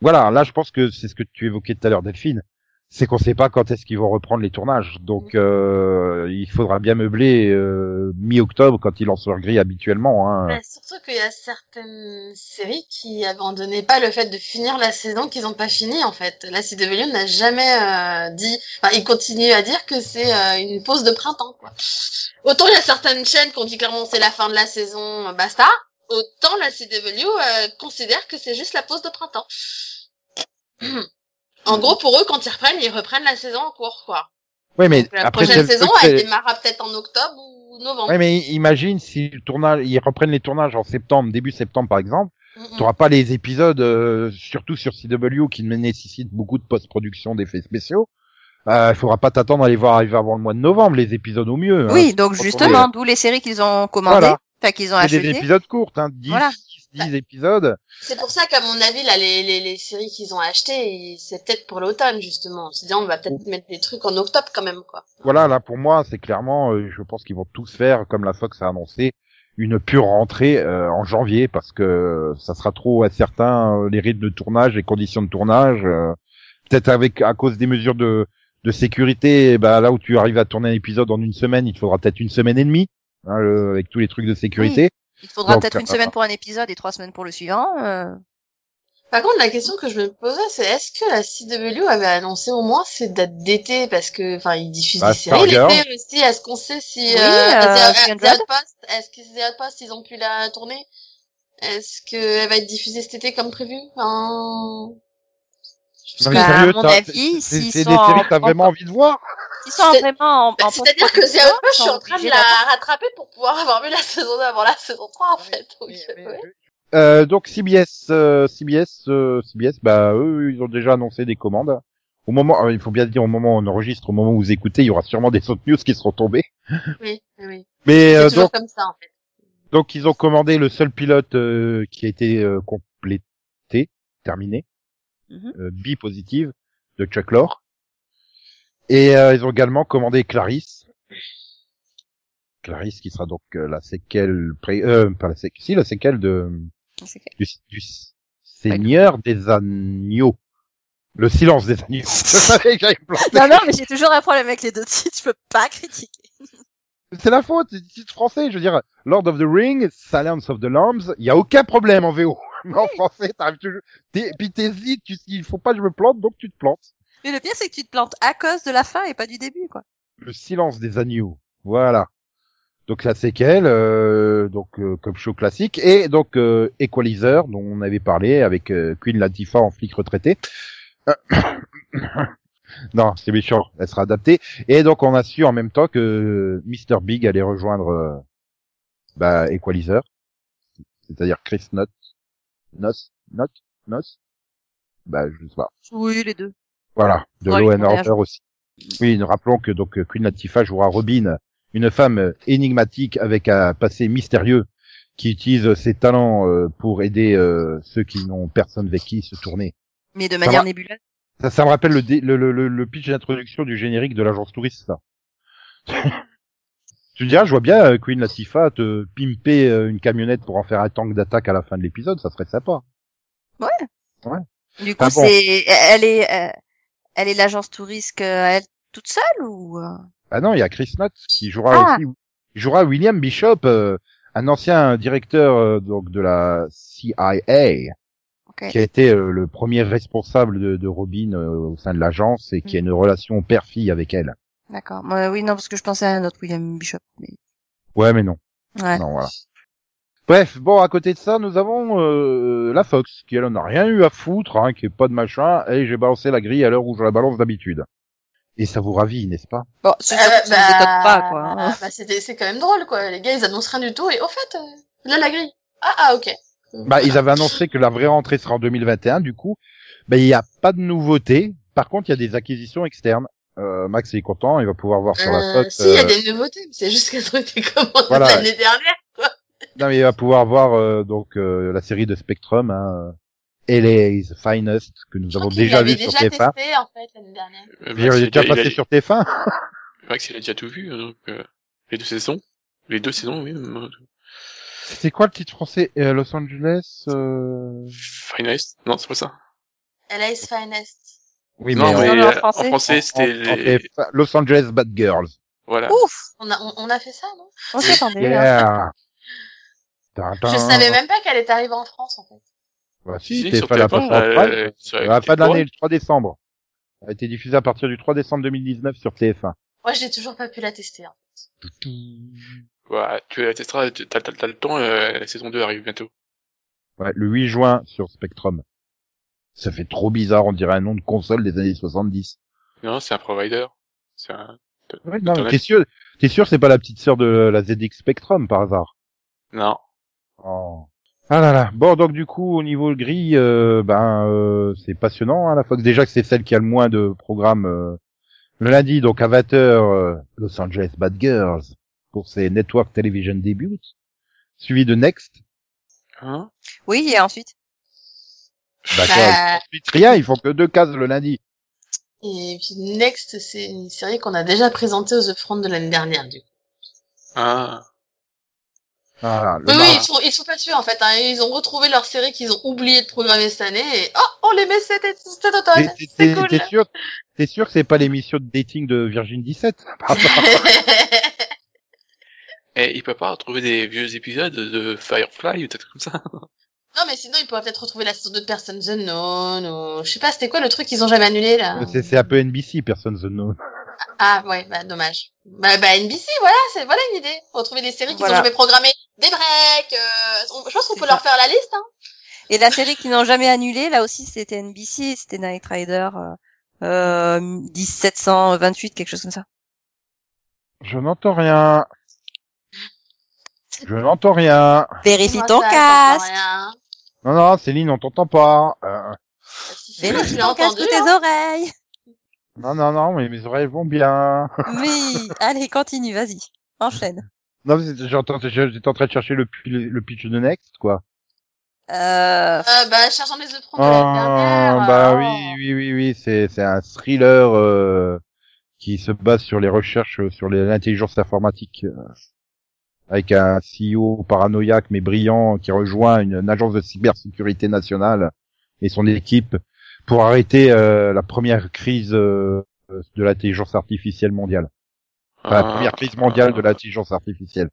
voilà. Là, je pense que c'est ce que tu évoquais tout à l'heure, Delphine. C'est qu'on sait pas quand est-ce qu'ils vont reprendre les tournages. Donc, euh, il faudra bien meubler euh, mi-octobre quand ils lancent leur grille habituellement. Hein. Mais surtout qu'il y a certaines séries qui abandonnaient pas le fait de finir la saison qu'ils ont pas fini en fait. La CW n'a jamais euh, dit, enfin ils continuent à dire que c'est euh, une pause de printemps quoi. Autant il y a certaines chaînes qui ont dit clairement c'est la fin de la saison, basta. Autant la CW euh, considère que c'est juste la pause de printemps. [clears throat] en gros pour eux quand ils reprennent, ils reprennent la saison en cours quoi. Oui, mais Donc, la après, prochaine saison elle démarrera peut-être en octobre ou novembre. Ouais, mais imagine si le tournage, ils reprennent les tournages en septembre, début septembre par exemple. Mm, mm. Tu n'auras pas les épisodes, euh, surtout sur CW, qui nécessitent beaucoup de post-production d'effets spéciaux. Il faudra pas t'attendre à les voir arriver avant le mois de novembre, les épisodes au mieux. hein. Oui, donc justement, d'où les séries qu'ils ont commandées, Voilà. enfin qu'ils ont C'est des achetées. épisodes courts, hein, 10, Voilà. 10 épisodes. C'est pour ça qu'à mon avis, là, les, les, les séries qu'ils ont achetées, c'est peut-être pour l'automne, justement. C'est-à-dire, on va peut-être mettre des trucs en octobre, quand même, quoi. Voilà, là pour moi, c'est clairement, euh, je pense qu'ils vont tous faire, comme la Fox a annoncé, une pure rentrée euh, en janvier, parce que ça sera trop incertain, euh, les rythmes de tournage, les conditions de tournage. euh, Peut-être avec à cause des mesures de, de sécurité, ben, là où tu arrives à tourner un épisode en une semaine, il te faudra peut-être une semaine et demie, hein, le- avec tous les trucs de sécurité. Il te faudra peut-être une euh, semaine pour un épisode et trois semaines pour le suivant. euh. Par contre, la question que je me posais, c'est est-ce que la CW avait annoncé au moins ses dates d'été? Parce que, enfin, ils diffusent Bah, des séries l'été aussi. Est-ce qu'on sait si Oui, euh, euh, The-. Outpost, est-ce que The Outpost, ils ont pu la tourner? Est-ce qu'elle va être diffusée cet été comme prévu? Enfin, Non, mais Bah, à sérieux, mon avis, c'est des séries que t'as en- vraiment envie de voir? Ils sont C'est- vraiment en, bah, en c'est-à-dire que Outpost, je suis en train de la rattraper pour pouvoir avoir vu la saison 2 avant la saison 3, en fait. Donc, ouais. Euh, donc CBS, euh, CBS, euh, CBS, bah eux, ils ont déjà annoncé des commandes. Au moment, euh, il faut bien dire au moment où on enregistre, au moment où vous écoutez, il y aura sûrement des autres news qui seront tombées. Oui, oui, oui. Mais C'est euh, donc, comme ça, en fait. donc ils ont commandé le seul pilote euh, qui a été euh, complété, terminé, Mhm. euh, B positive de Chuck Lorre. Et euh, ils ont également commandé Clarisse. Clarisse qui sera donc euh, la séquelle, pré- euh, pas la séquelle, si la séquelle de C'est du, du Seigneur des Agneaux. Le silence des agneaux. [laughs] Je savais que planter. Non, non, mais j'ai toujours un problème avec les deux titres, je peux pas critiquer. C'est la faute, c'est titre français. Je veux dire, Lord of the Ring, Silence of the Lambs, il y a aucun problème en VO. Mais [laughs] en français, t'arrives toujours, t'es- puis t'hésites, tu, il faut pas que je me plante, donc tu te plantes. Mais le pire, c'est que tu te plantes à cause de la fin et pas du début, quoi. Le silence des agneaux. Voilà. Donc la séquelle, euh, donc euh, comme show classique, et donc euh, Equalizer, dont on avait parlé avec euh, Queen Latifah en flic retraité. Euh, [coughs] non, c'est méchant, elle sera adaptée. Et donc on a su en même temps que Mr Big allait rejoindre euh, bah, Equalizer, c'est-à-dire Chris Knott, Nos, Knott, Nos, bah je sais pas. Oui, les deux. Voilà, de Ouais, Law and Order aussi. Oui, nous rappelons que donc Queen Latifah jouera Robin, une femme énigmatique avec un passé mystérieux qui utilise ses talents euh, pour aider euh, ceux qui n'ont personne avec qui se tourner. Mais de manière nébuleuse. Ça, ça me rappelle le, dé- le, le, le, pitch d'introduction du générique de l'agence touriste, ça. [laughs] tu me diras, je vois bien euh, Queen Latifah te pimper une camionnette pour en faire un tank d'attaque à la fin de l'épisode, ça serait sympa. Du coup, Ah bon. c'est, elle est, euh, elle est l'agence touriste euh, elle toute seule ou Ah non, il y a Chris Knott qui jouera Ah. aussi, il jouera William Bishop, euh, un ancien directeur euh, donc de la CIA, Ok. qui a été euh, le premier responsable de, de Robin euh, au sein de l'agence et qui a une relation père-fille avec elle. D'accord. Oui, non, parce que je pensais à un autre William Bishop. Mais... Ouais, mais non. Ouais. Non, voilà. Bref, bon, à côté de ça, nous avons euh, la Fox, qui elle en a rien eu à foutre, hein, qui est pas de machin, et j'ai balancé la grille à l'heure où je la balance d'habitude. Et ça vous ravit, n'est-ce pas? Bon, c'est Euh, ça nous étonne pas, quoi. hein. bah, c'est c'est quand même drôle, quoi. Les gars, ils annoncent rien du tout, et au fait, euh, là, la grille. Ah, ah, ok. Bah, ils avaient annoncé que la vraie rentrée sera en 2021, du coup, bah, il n'y a pas de nouveauté. Par contre, il y a des acquisitions externes. Euh, Max est content, il va pouvoir voir sur la Euh, Fox. si, il y a euh, des nouveautés, mais c'est juste qu'elles ont été commandées Voilà. l'année dernière. Non, mais il va pouvoir voir euh, donc euh, la série de Spectrum, hein, euh, LA's Finest, que nous Je avons déjà vu sur déjà TF1. testé, en fait, l'année dernière. Euh, Il est déjà passé sur TF1 [laughs] Max, il a déjà tout vu, hein, donc, euh, les deux saisons. Les deux saisons, oui. euh, C'est quoi le titre français euh, Los Angeles euh... Finest. Non, c'est pas ça. LA's Finest. Oui, non, mais, mais en- en- en français. français, c'était les... TF1, Los Angeles Bad Girls. Voilà. Ouf! On a, on, on a fait ça, non? On s'attendait. hein. Yeah. Tintin. Je savais même pas qu'elle est arrivée en France, en fait. Bah, si, Si, TF1 sur l'a TF1, passé en euh, Prime. sur- À la fin de Ouais. l'année, le 3 décembre. Elle a été diffusée à partir du 3 décembre 2019 sur TF1. Moi, j'ai toujours pas pu la tester. hein. Voilà, tu la testeras, tu- t'as, t'as, t'as le temps, euh, la saison 2 arrive bientôt. Ouais, le 8 juin sur Spectrum. Ça fait trop bizarre, on dirait un nom de console des années 70. Non, c'est un provider. C'est un... Ouais, non, t'es sûr, t'es sûr c'est pas la petite sœur de la ZX Spectrum par hasard? Non. Oh. Ah là là. Bon, donc du coup, au niveau grille, euh, ben euh, c'est passionnant. Hein, la Fox déjà que c'est celle qui a le moins de programmes euh, le lundi, donc à 20h, euh, Los Angeles Bad Girls pour ses Network Television Debuts, suivi de Next. Hein? Oui, et ensuite? Bah, quoi, Bah, ensuite, rien, ils font que deux cases le lundi. et puis Next, c'est une série qu'on a déjà présentée aux The Front de l'année dernière, du coup. Ah. Voilà, Oui, oui, ils sont, ils sont pas tués, en fait. Hein. Ils ont retrouvé leur série qu'ils ont oublié de programmer cette année, et oh, on les met cet, cet automne. C'est cool. T'es sûr, t'es sûr que c'est pas l'émission de dating de Virgin 17 [laughs] par hasard Et il peut pas retrouver des vieux épisodes de Firefly ou peut-être comme ça. [laughs] Non, mais sinon, ils pourraient peut-être retrouver la saison 2 de Personnes Unknown, ou... Je sais pas, c'était quoi le truc qu'ils ont jamais annulé, là? C'est c'est un peu NBC, personne unknown. Ah, ouais, bah, dommage. Bah, bah, NBC, voilà, c'est, voilà une idée. Retrouver des séries qu'ils Voilà. ont jamais programmées. Des breaks, euh... on- Je pense qu'on peut ça. leur faire la liste, hein. Et la série qu'ils n'ont jamais annulée, là aussi, c'était NBC, c'était Night Rider euh, euh, 1728, quelque chose comme ça. Je n'entends rien. Je n'entends rien. Vérifie ton ça, casque. Non, non, Céline, on t'entend pas. Euh, Vérifie ton casque ou tes hein. oreilles. Non, non, non, mais mes oreilles vont bien. [laughs] Oui, allez, continue, vas-y. Enchaîne. Non, j'étais en train de chercher le, le pitch de Next, quoi. Euh, Euh, bah, cherchant les œufs de Oh, l'année dernière. bah euh, oui, oui, oui, oui, c'est, c'est un thriller euh, qui se base sur les recherches euh, sur l'intelligence informatique, euh, avec un CEO paranoïaque mais brillant qui rejoint une, une agence de cybersécurité nationale et son équipe pour arrêter euh, la première crise euh, de l'intelligence artificielle mondiale. Enfin, la première crise mondiale de l'intelligence artificielle.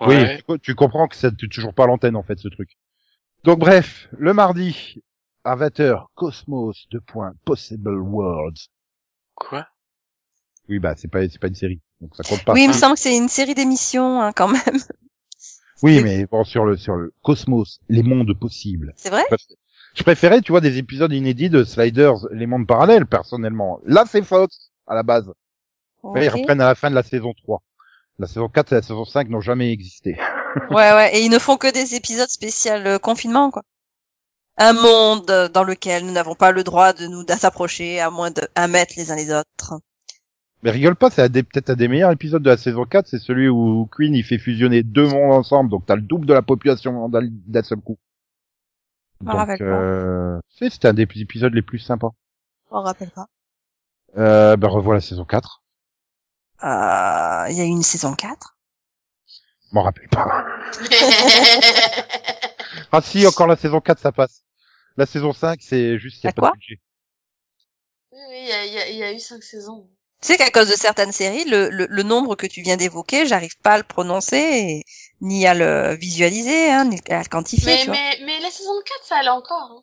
Oui, Ouais. tu, tu comprends que c'est toujours pas l'antenne en fait ce truc. Donc bref, le mardi à 20h, Cosmos, deux points, Possible Worlds. Quoi? Oui, bah c'est pas c'est pas une série, donc ça compte pas. oui, il me semble que c'est une série d'émissions, hein, quand même. Oui, mais bon sur le sur le Cosmos, les mondes possibles. C'est vrai? Je préférais, tu vois, des épisodes inédits de Sliders, les mondes parallèles personnellement. Là, c'est Fox à la base. Mais ils reprennent à la fin de la saison 3. La saison 4 et la saison 5 n'ont jamais existé. [laughs] Ouais, ouais, et ils ne font que des épisodes spéciaux euh, confinement, quoi. Un monde dans lequel nous n'avons pas le droit de nous s'approcher à moins de un mètre les uns les autres. Mais rigole pas, c'est peut-être un des meilleurs épisodes de la saison 4, c'est celui où Queen il fait fusionner deux mondes ensemble, donc t'as le double de la population d'un seul coup. Donc, rappelle pas. euh, c'est c'était un des épisodes les plus sympas. On rappelle pas. Euh, ben revois la saison 4. Euh, il y a eu une saison 4. M'en rappelle pas. [laughs] Ah si, encore la saison 4 ça passe. La saison 5 c'est juste qu'il y a pas de budget. Oui, oui, il y a, il y a- il y a eu cinq saisons. Tu sais qu'à cause de certaines séries, le, le, le nombre que tu viens d'évoquer, j'arrive pas à le prononcer, et- ni à le visualiser, hein, ni à le quantifier, Mais, tu vois. mais, mais la saison 4, ça allait encore. Hein.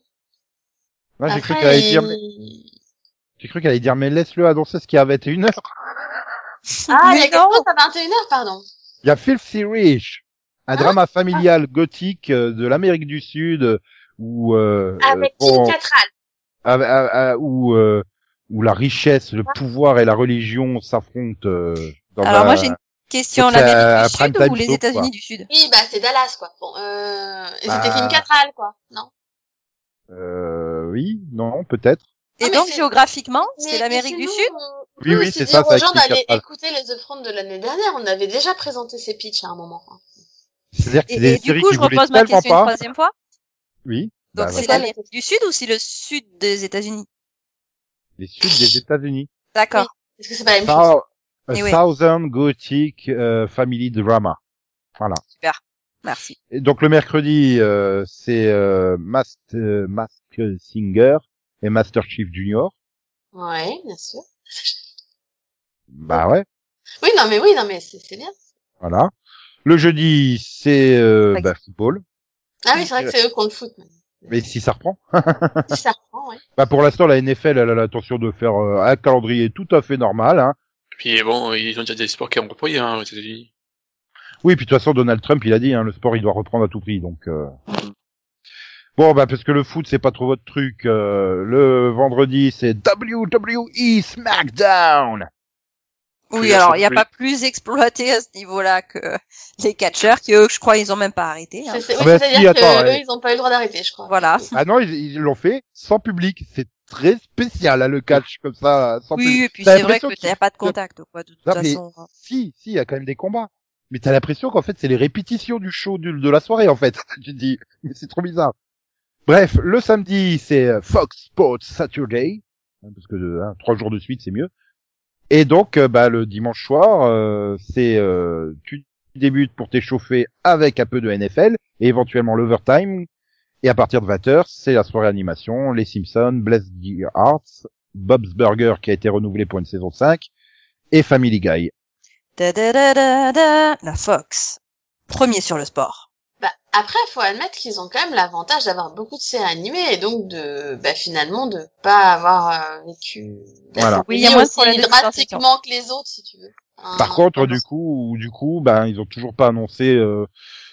Moi j'ai cru qu'elle allait dire, mais- j'ai cru qu'elle allait dire, mais laisse-le annoncer ce qu'il y a à 21h. Ah, il y a Mais quelque chose à 21h, pardon. Il y a Filthy Rich, un Ah. drama familial gothique euh, de l'Amérique du Sud, où, euh, Avec euh, bon, Kim Cattrall. à- à- à- où, euh, où la richesse, le pouvoir et la religion s'affrontent. euh, dans Alors un- moi j'ai une question, Donc, l'Amérique un du Sud ou les États-Unis du Sud? Oui, bah, c'est Dallas, quoi. Bon, euh, et Bah. c'était Kim Cattrall, quoi. Non? Euh, oui, non, peut-être. Et Non, donc géographiquement, c'est l'Amérique du Sud? on Oui, oui, c'est ça, c'est aux gens d'aller écouter les upfronts de l'année dernière. On avait déjà présenté ces pitchs à un moment. hein. C'est-à-dire que Et, c'est des et du séries coup, qui je repose ma tellement question une pas. troisième fois. Oui. Donc bah, c'est l'Amérique du Sud ou c'est le Sud des États-Unis? Les Sud des États-Unis. D'accord. Est-ce que c'est pas la même chose? A Eh oui. Southern Gothic euh, Family Drama. Voilà. Merci. Et donc le mercredi, euh, c'est euh, Mask, euh, Mask Singer et Master Chief Junior. Ouais, bien sûr. Bah ouais, Oui, non, mais oui, non, mais c'est c'est bien. voilà. Le jeudi, c'est euh, bah, football. Ah oui, c'est vrai que c'est eux qui ont le foot. maintenant. Mais si ça reprend. [laughs] Si ça reprend, ouais. Bah pour l'instant, la NFL, elle a l'intention de faire euh, un calendrier tout à fait normal. Hein. Puis bon, ils ont déjà des sports qui ont repris hein, aux États-Unis. Oui, puis de toute façon, Donald Trump, il a dit, hein, le sport, il doit reprendre à tout prix. Donc euh. bon, bah parce que le foot, c'est pas trop votre truc. euh, le vendredi, c'est WWE SmackDown. Oui, alors il n'y a pas plus exploité à ce niveau-là que les catcheurs qui eux, je crois, ils ont même pas arrêté. hein. C'est- Ah bah c'est-à-dire si, que ouais. eux, ils ont pas eu le droit d'arrêter, je crois. Voilà. Ah non, ils l'ont fait sans public. C'est très spécial, hein, le catch comme ça, sans public. Oui, et puis T'as c'est vrai que qu'il- n'y a pas de contact, quoi, de toute Non, mais- façon. Si, si, il y a quand même des combats. Mais t'as l'impression qu'en fait, c'est les répétitions du show du- de la soirée, en fait. [laughs] tu te dis, mais c'est trop bizarre. Bref, le samedi, c'est euh, Fox Sports Saturday. Hein, Parce que euh, hein, trois jours de suite, c'est mieux. Et donc, euh, bah, le dimanche soir, euh, c'est euh, tu débutes pour t'échauffer avec un peu de NFL et éventuellement l'overtime. Et à partir de 20h, c'est la soirée animation, Les Simpsons, Bless the Hearts, Bob's Burger qui a été renouvelé pour une saison 5 et Family Guy. Da, da, da. La Fox. Premier sur le sport. Après, faut admettre qu'ils ont quand même l'avantage d'avoir beaucoup de séries animées et donc de, bah, finalement, de pas avoir euh, vécu la Voilà. Oui, il y a série moins aussi drastiquement que les autres, si tu veux. Hein, Par contre, du coup, du coup, ben ils ont toujours pas annoncé euh,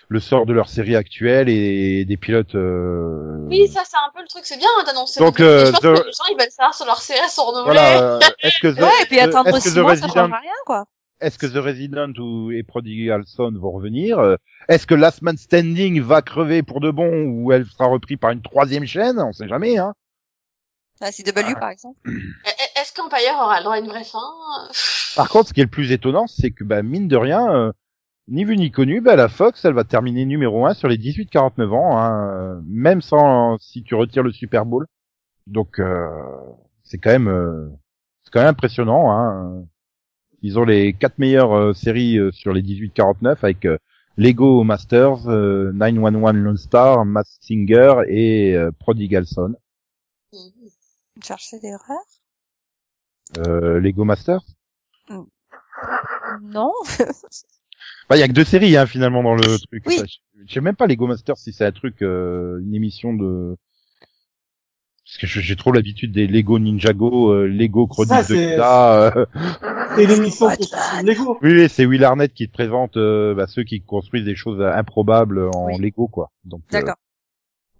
le sort de leur série actuelle et des pilotes. euh, Oui, ça c'est un peu le truc, c'est bien hein, d'annoncer. Donc, le euh, je pense The- que les gens ils veulent savoir sur leur série sont renouvelées. Voilà. euh, Est-ce que [laughs] The, Ouais, et puis attendre six ça rien, quoi. Est-ce que The Resident ou et Prodigal Son vont revenir Euh, Est-ce que Last Man Standing va crever pour de bon ou elle sera reprise par une troisième chaîne? On sait jamais, hein. La CW, par exemple. [clears throat] Est-ce qu'Empire aura le droit à une vraie fin? Par contre, ce qui est le plus étonnant, c'est que bah, mine de rien, euh, ni vu ni connu, bah, la Fox, elle va terminer numéro un sur les 18-49 ans, hein, euh, même sans si tu retires le Super Bowl. Donc euh, c'est quand même euh, c'est quand même impressionnant. Hein. Ils ont les quatre meilleures euh, séries euh, sur les 18-49 avec euh, Lego Masters, euh, 911 Lone Star, Mass Singer et euh, Prodigal Son. Chercher d'erreur Euh, Lego Masters? Non. [laughs] Bah, il y a que deux séries hein, finalement dans le truc. Oui. Ça, je- Je sais même pas Lego Masters si c'est un truc, euh, une émission de. Parce que je- j'ai trop l'habitude des Lego Ninjago, euh, Lego Chroniques Ça, de Kida. euh. [laughs] C'est l'émission Lego. Oui, oui, c'est Will Arnett qui te présente euh, bah, ceux qui construisent des choses improbables en Oui. Lego, quoi. Donc euh, D'accord.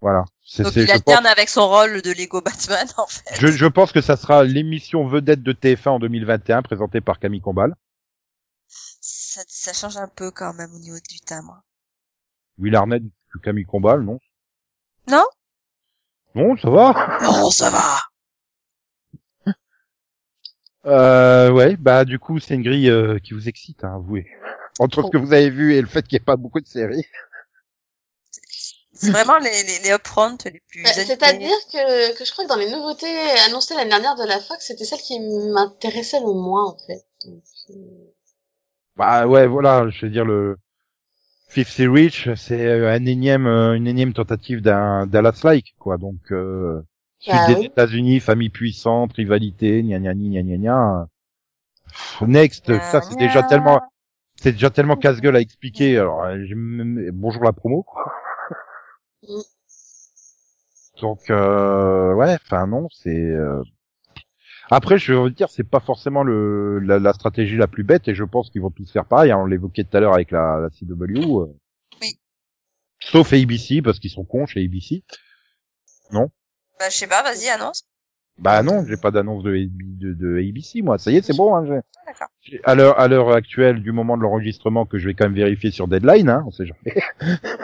voilà. C'est, Donc c'est- il alterne pense, avec son rôle de Lego Batman, [laughs] en fait. je, je pense que ça sera l'émission vedette de TF1 en 2021, présentée par Camille Combal. Ça, ça change un peu quand même au niveau du timbre. Will Arnett, Camille Combal, non? Non? Non, ça va. Non, ça va. Euh, ouais, bah du coup c'est une grille euh, qui vous excite, hein, avouez. Entre ce que vous avez vu et le fait qu'il n'y ait pas beaucoup de séries. C'est vraiment les, les, les upfront les plus Bah. C'est-à-dire que, que je crois que dans les nouveautés annoncées l'année dernière de la Fox, c'était celle qui m'intéressait le moins en fait. Donc, euh, Bah ouais, voilà, je veux dire le Fifth Reach, c'est euh, un énième, euh, une énième tentative d'un Dallas-like, quoi. Donc euh, suite Bah des oui. États-Unis, famille puissante, rivalité, gna gna gna gna gna Next, ça c'est déjà tellement, c'est déjà tellement casse-gueule à expliquer. Alors euh, même- bonjour la promo. Donc euh, ouais, enfin non, c'est euh, après je veux dire c'est pas forcément le la, la stratégie la plus bête et je pense qu'ils vont tous faire pareil. hein, on l'évoquait tout à l'heure avec la, la CW. euh. Oui. Sauf ABC parce qu'ils sont cons chez ABC. Bah, je sais pas, vas-y, annonce. Bah non, j'ai pas d'annonce de, de, de ABC moi. Ça y est, c'est bon. Hein, j'ai- D'accord. j'ai- à l'heure à l'heure actuelle du moment de l'enregistrement que je vais quand même vérifier sur Deadline, hein, on sait jamais. [laughs]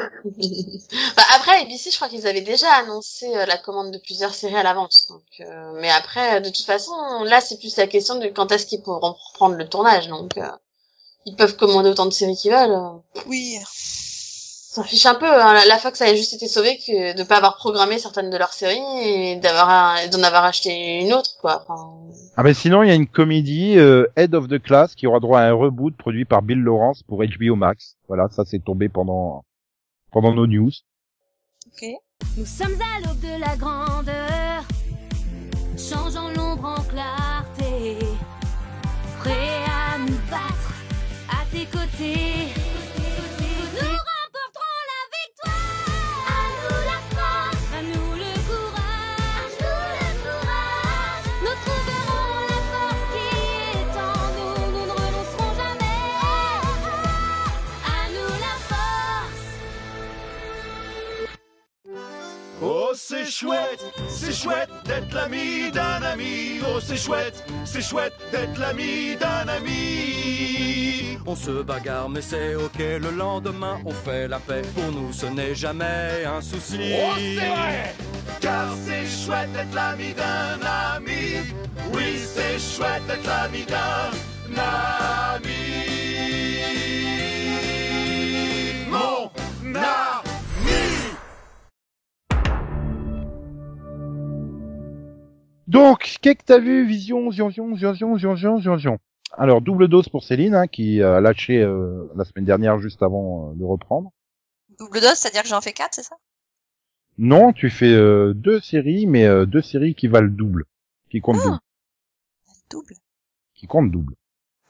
bah, après, ABC, je crois qu'ils avaient déjà annoncé euh, la commande de plusieurs séries à l'avance. Donc, euh, mais après, de toute façon, là, c'est plus la question de quand est-ce qu'ils pourront reprendre le tournage. Donc, euh, ils peuvent commander autant de séries qu'ils veulent. euh. Oui. Ça fiche un peu. hein. La- La Fox a juste été sauvée que de pas avoir programmé certaines de leurs séries et d'avoir d'en avoir acheté une autre, quoi. Enfin, Ah ben sinon il y a une comédie euh, Head of the Class qui aura droit à un reboot produit par Bill Lawrence pour HBO Max. Voilà, ça c'est tombé pendant pendant nos news. Ok. Nous sommes à l'aube de la grandeur, changeant chouette, c'est chouette d'être l'ami d'un ami. On se bagarre mais c'est ok, le lendemain on fait la paix. Pour nous ce n'est jamais un souci. Oh c'est vrai Car c'est chouette d'être l'ami d'un ami. Oui c'est chouette d'être l'ami d'un ami. Mon ami Donc, qu'est-ce que t'as vu Vision, Vision, Vision, Vision, Vision, Alors, double dose pour Céline, hein, qui a lâché euh, la semaine dernière juste avant euh, de reprendre. Double dose, c'est-à-dire que j'en fais quatre, c'est ça? Non, tu fais euh, deux séries, mais euh, deux séries qui valent double, qui comptent ah. double. Double? Qui comptent double.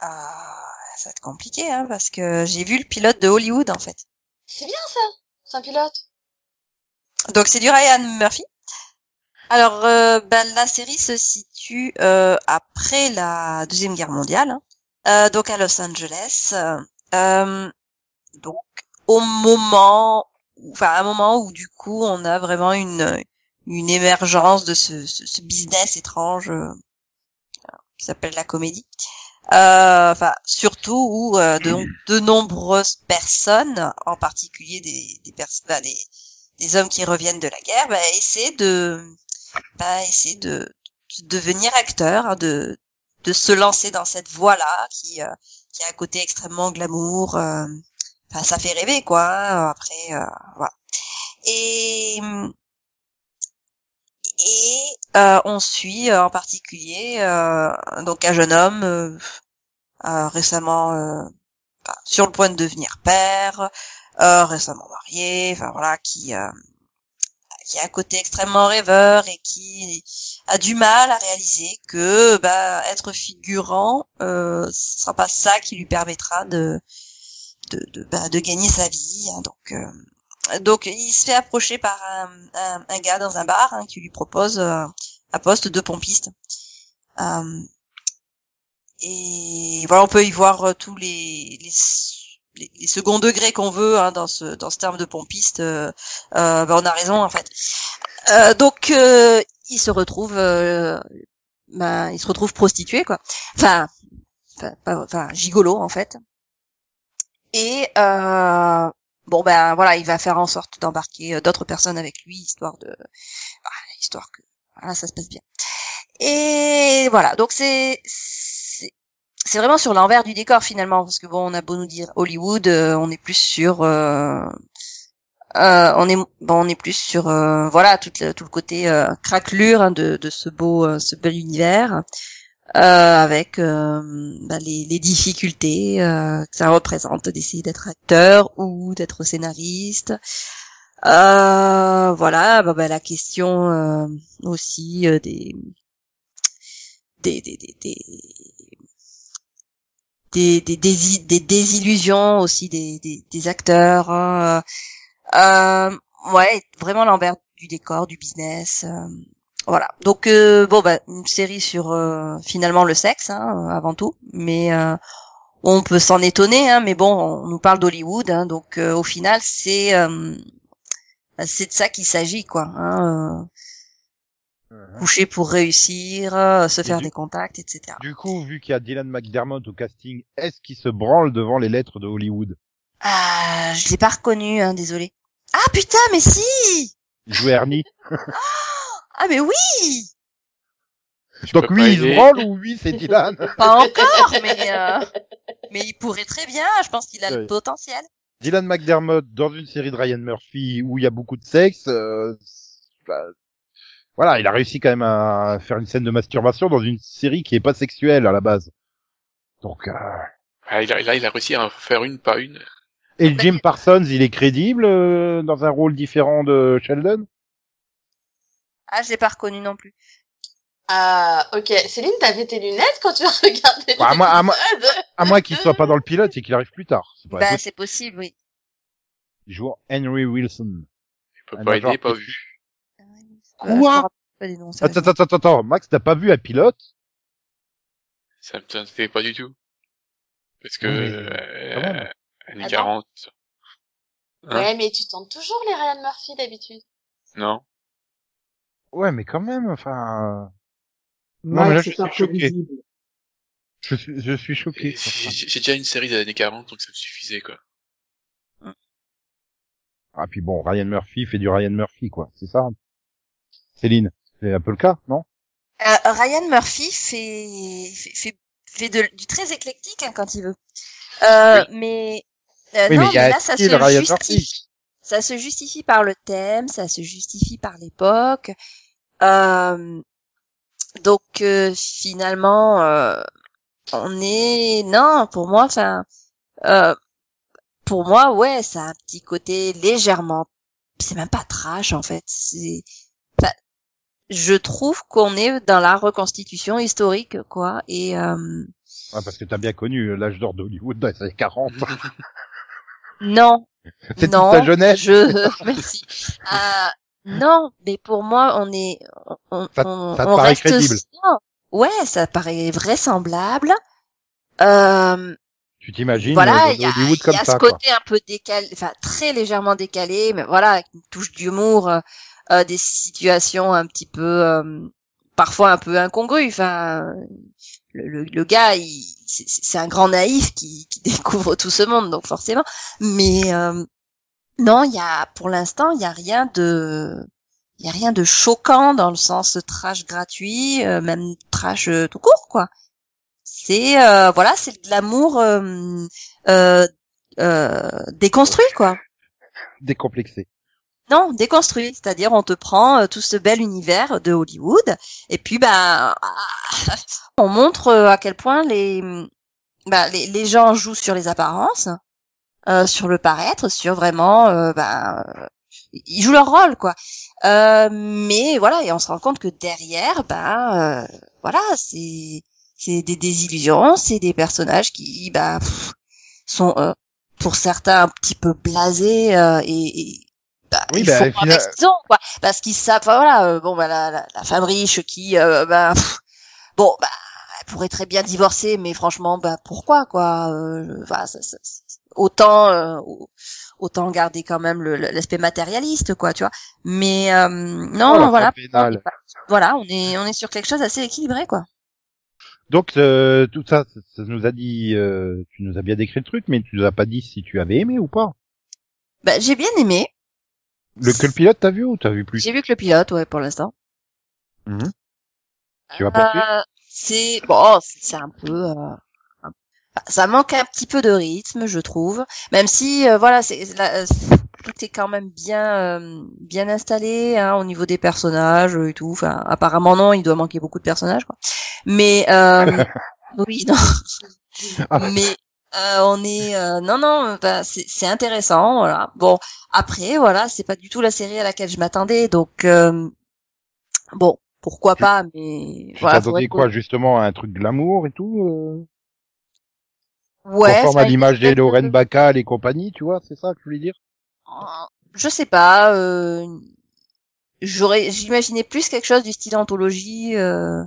Ah, ça va être compliqué, hein, parce que j'ai vu le pilote de Hollywood, en fait. C'est bien, ça C'est un pilote Donc, c'est du Ryan Murphy alors euh, ben, la série se situe euh, après la deuxième guerre mondiale, hein. Euh, donc à Los Angeles. Euh, donc au moment, enfin à un moment où du coup on a vraiment une une émergence de ce, ce, ce business étrange euh, qui s'appelle la comédie. Euh, Enfin surtout où de, de nombreuses personnes, en particulier des des, pers- ben, des des hommes qui reviennent de la guerre, bah, essaient de bah, essayer de, de devenir acteur, hein, de, de se lancer dans cette voie-là qui, euh, qui a un côté extrêmement glamour. euh, ça fait rêver, quoi. hein, Après, euh, voilà. Et et euh, on suit euh, en particulier donc un jeune homme récemment sur le point de devenir père, récemment marié, enfin voilà, qui qui a un côté extrêmement rêveur et qui a du mal à réaliser que bah, être figurant, euh, ce sera pas ça qui lui permettra de de, de, bah, de gagner sa vie. hein. donc euh, donc il se fait approcher par un, un, un gars dans un bar hein, qui lui propose euh, un poste de pompiste. Euh, et voilà, on peut y voir euh, tous les, les les, seconds degrés qu'on veut hein, dans ce dans ce terme de pompiste. Euh, euh, bah, on a raison en fait. Euh, donc euh, il se retrouve, euh, bah, il se retrouve prostitué quoi. Enfin, enfin, enfin, gigolo en fait. Et bon ben voilà, il va faire en sorte d'embarquer d'autres personnes avec lui histoire de, bah, histoire que voilà ça se passe bien. Et voilà, donc c'est c'est vraiment sur l'envers du décor finalement parce que bon on a beau nous dire Hollywood euh, on est plus sur euh, euh, on est bon on est plus sur voilà tout le, tout côté craquelure hein, de, ce beau ce bel univers avec bah, les, difficultés que ça représente d'essayer d'être acteur ou d'être scénariste. Voilà bah, bah, la question aussi des, des, des, des des, des, dési- des désillusions aussi des, des, acteurs. hein, euh, ouais, vraiment l'envers du décor, du business. euh, voilà. Donc euh, bon, bah, une série sur finalement le sexe hein, avant tout, mais on peut s'en étonner. Hein, mais bon, on nous parle d'Hollywood, hein, donc au final c'est euh, c'est de ça qu'il s'agit, quoi. Euh, coucher pour réussir, euh, se Et faire du- des contacts, etc. Du coup, vu qu'il y a Dylan McDermott au casting, est-ce qu'il se branle devant les lettres de Hollywood? Ah, je l'ai pas reconnu, hein, désolé. Ah putain, mais si Il jouait Ernie. [laughs] Ah mais oui Je Donc oui, il se branle ou oui, c'est Dylan? [laughs] Pas encore, mais euh, mais il pourrait très bien. Je pense qu'il a le potentiel. Dylan McDermott dans une série de Ryan Murphy où il y a beaucoup de sexe. euh, bah, voilà, il a réussi quand même à faire une scène de masturbation dans une série qui est pas sexuelle à la base. Donc, euh, Ah, il a, là, il a réussi à en faire une, pas une. et Jim Parsons, il est crédible euh, dans un rôle différent de Sheldon? Ah, je l'ai pas reconnu non plus. Ah, ok. Céline, t'avais tes lunettes quand tu as regardé Bah, à moi- à moi- À moins qu'il soit pas dans le pilote et qu'il arrive plus tard. Pas Bah, possible. c'est possible, oui. Il joue Henry Wilson. Il peut Un pas aider, pas vu. Euh, des noms, Attends, attends, attends, attends. Max, t'as pas vu un pilote? Ça me tentait pas du tout. Parce que, euh, années Attends. 40. Hein? Ouais, mais tu tentes toujours les Ryan Murphy d'habitude. Non. Ouais, mais quand même, enfin... Non, mais là, je suis peu choqué. Je suis, je suis choqué. J'ai j'ai déjà une série des années 40, donc ça me suffisait, quoi. Ah, puis bon, Ryan Murphy fait du Ryan Murphy, quoi. C'est ça Céline, c'est un peu le cas, non? Euh, Ryan Murphy fait fait fait, fait de- du très éclectique hein, quand il veut. Euh, Mais euh, Oui, non, mais mais là ça se Ryan justifie. Murphy. Ça se justifie par le thème, ça se justifie par l'époque. Euh, donc euh, finalement, euh, on est non pour moi, enfin, euh, pour moi, ouais, ça a un petit côté légèrement. C'est même pas trash en fait. C'est, je trouve qu'on est dans la reconstitution historique, quoi. Et euh, Ouais, parce que t'as bien connu l'âge d'or d'Hollywood dans les années 40. [laughs] non, [laughs] C'est toute non, ta jeunesse. je [laughs] merci. Euh, non, mais pour moi, on est, on, Ça- on, ça te on paraît reste crédible. Non. Ouais, ça paraît vraisemblable. Euh, Tu t'imagines voilà, euh, il y a, Hollywood il comme y a ça, ce quoi. côté un peu décalé, enfin très légèrement décalé, mais voilà, avec une touche d'humour, euh, des situations un petit peu, euh, parfois un peu incongrues. Enfin, le, le, le gars, c'est un grand naïf qui, qui [laughs] découvre tout ce monde, donc forcément. Mais euh, non, il y a, pour l'instant, il y a rien de, il y a rien de choquant dans le sens trash gratuit, euh, même trash euh, tout court, quoi. C'est euh, voilà, c'est de l'amour déconstruit, quoi. Décomplexé. Non, déconstruit, c'est-à-dire on te prend euh, tout ce bel univers de Hollywood et puis bah [laughs] on montre euh, à quel point les bah, les, gens jouent sur les apparences, euh, sur le paraître, sur vraiment euh, bah, ils jouent leur rôle quoi. Euh, mais voilà et on se rend compte que derrière bah voilà c'est c'est des désillusions, c'est des personnages qui bah pff, sont pour certains un petit peu blasés et bah, Oui, ils bah, font final- avec quoi. Parce qu'ils savent enfin, voilà euh, bon bah la, la, la femme riche qui euh, bah pff, bon bah elle pourrait très bien divorcer mais franchement bah pourquoi quoi euh, ça- ça- ça- autant euh, autant garder quand même l'aspect matérialiste quoi tu vois. Mais euh, non Oh, voilà voilà on est on est sur quelque chose d'assez équilibré quoi. Donc euh, tout ça, ça, nous a dit, euh, tu nous as bien décrit le truc, mais tu nous as pas dit si tu avais aimé ou pas. bah j'ai bien aimé Le que le pilote t'as vu ou t'as vu plus? J'ai vu que le pilote ouais pour l'instant Mhm. Tu vas poursuivre Euh, c'est bon, c'est c'est un peu, euh, ça manque un petit peu de rythme, je trouve. Même si, euh, voilà, c'est euh, tout est quand même bien, euh, bien installé hein, au niveau des personnages et tout. Enfin, apparemment non, il doit manquer beaucoup de personnages, quoi. Mais euh, [laughs] oui, non. Ah. Mais euh, on est, euh, non, non, bah, c'est c'est intéressant, voilà. Bon, après, voilà, c'est pas du tout la série à laquelle je m'attendais, donc euh, bon, pourquoi pas, mais Tu voilà. t'attendais faudrait quoi justement à un truc glamour et tout euh, Ouais. Conforme à l'image des Lorraine Bacall et compagnie, tu vois, c'est ça que tu voulais dire? Je sais pas. Euh, J'aurais, j'imaginais plus quelque chose du style anthologie. Euh,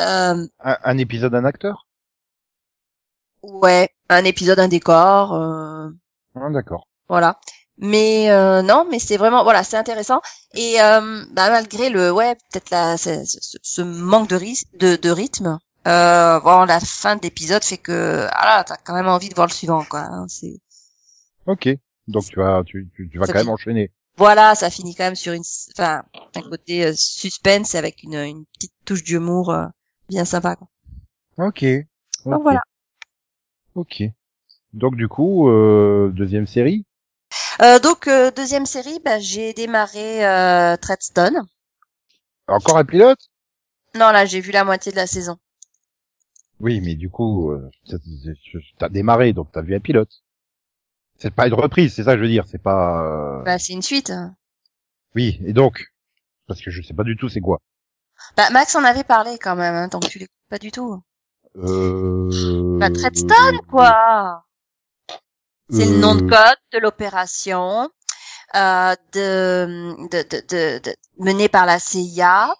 euh, un, un épisode d'un acteur? Ouais, un épisode, un décor. Euh, Ah, D'accord. voilà. Mais euh, non, mais c'est vraiment voilà, c'est intéressant. Et euh, bah, malgré le ouais, peut-être la ce, ce- manque de, de, de rythme. Euh, bon, la fin de l'épisode fait que ah là, t'as quand même envie de voir le suivant, quoi. hein, c'est Ok. Donc tu vas, tu, tu, tu vas Ça quand même enchaîner. voilà, ça finit quand même sur une, enfin, un côté euh, suspense avec une, une petite touche d'humour euh, bien sympa. Quoi. Ok. Donc Ok. voilà. Ok. Donc du coup, euh, deuxième série? Euh, donc euh, deuxième série, bah, j'ai démarré euh, Treadstone. Encore un pilote? Non là, j'ai vu la moitié de la saison. Oui, mais du coup, euh, t'as démarré, donc t'as vu un pilote. C'est pas une reprise, c'est ça que je veux dire. C'est pas. euh, Bah, c'est une suite. hein. Oui, et donc, parce que je sais pas du tout c'est quoi. Bah, Max en avait parlé quand même, hein, donc tu l'écoutes pas du tout. Euh... Bah, Treadstone quoi. C'est le nom de Euh, code de l'opération euh, de, de, de, de, de- menée par la CIA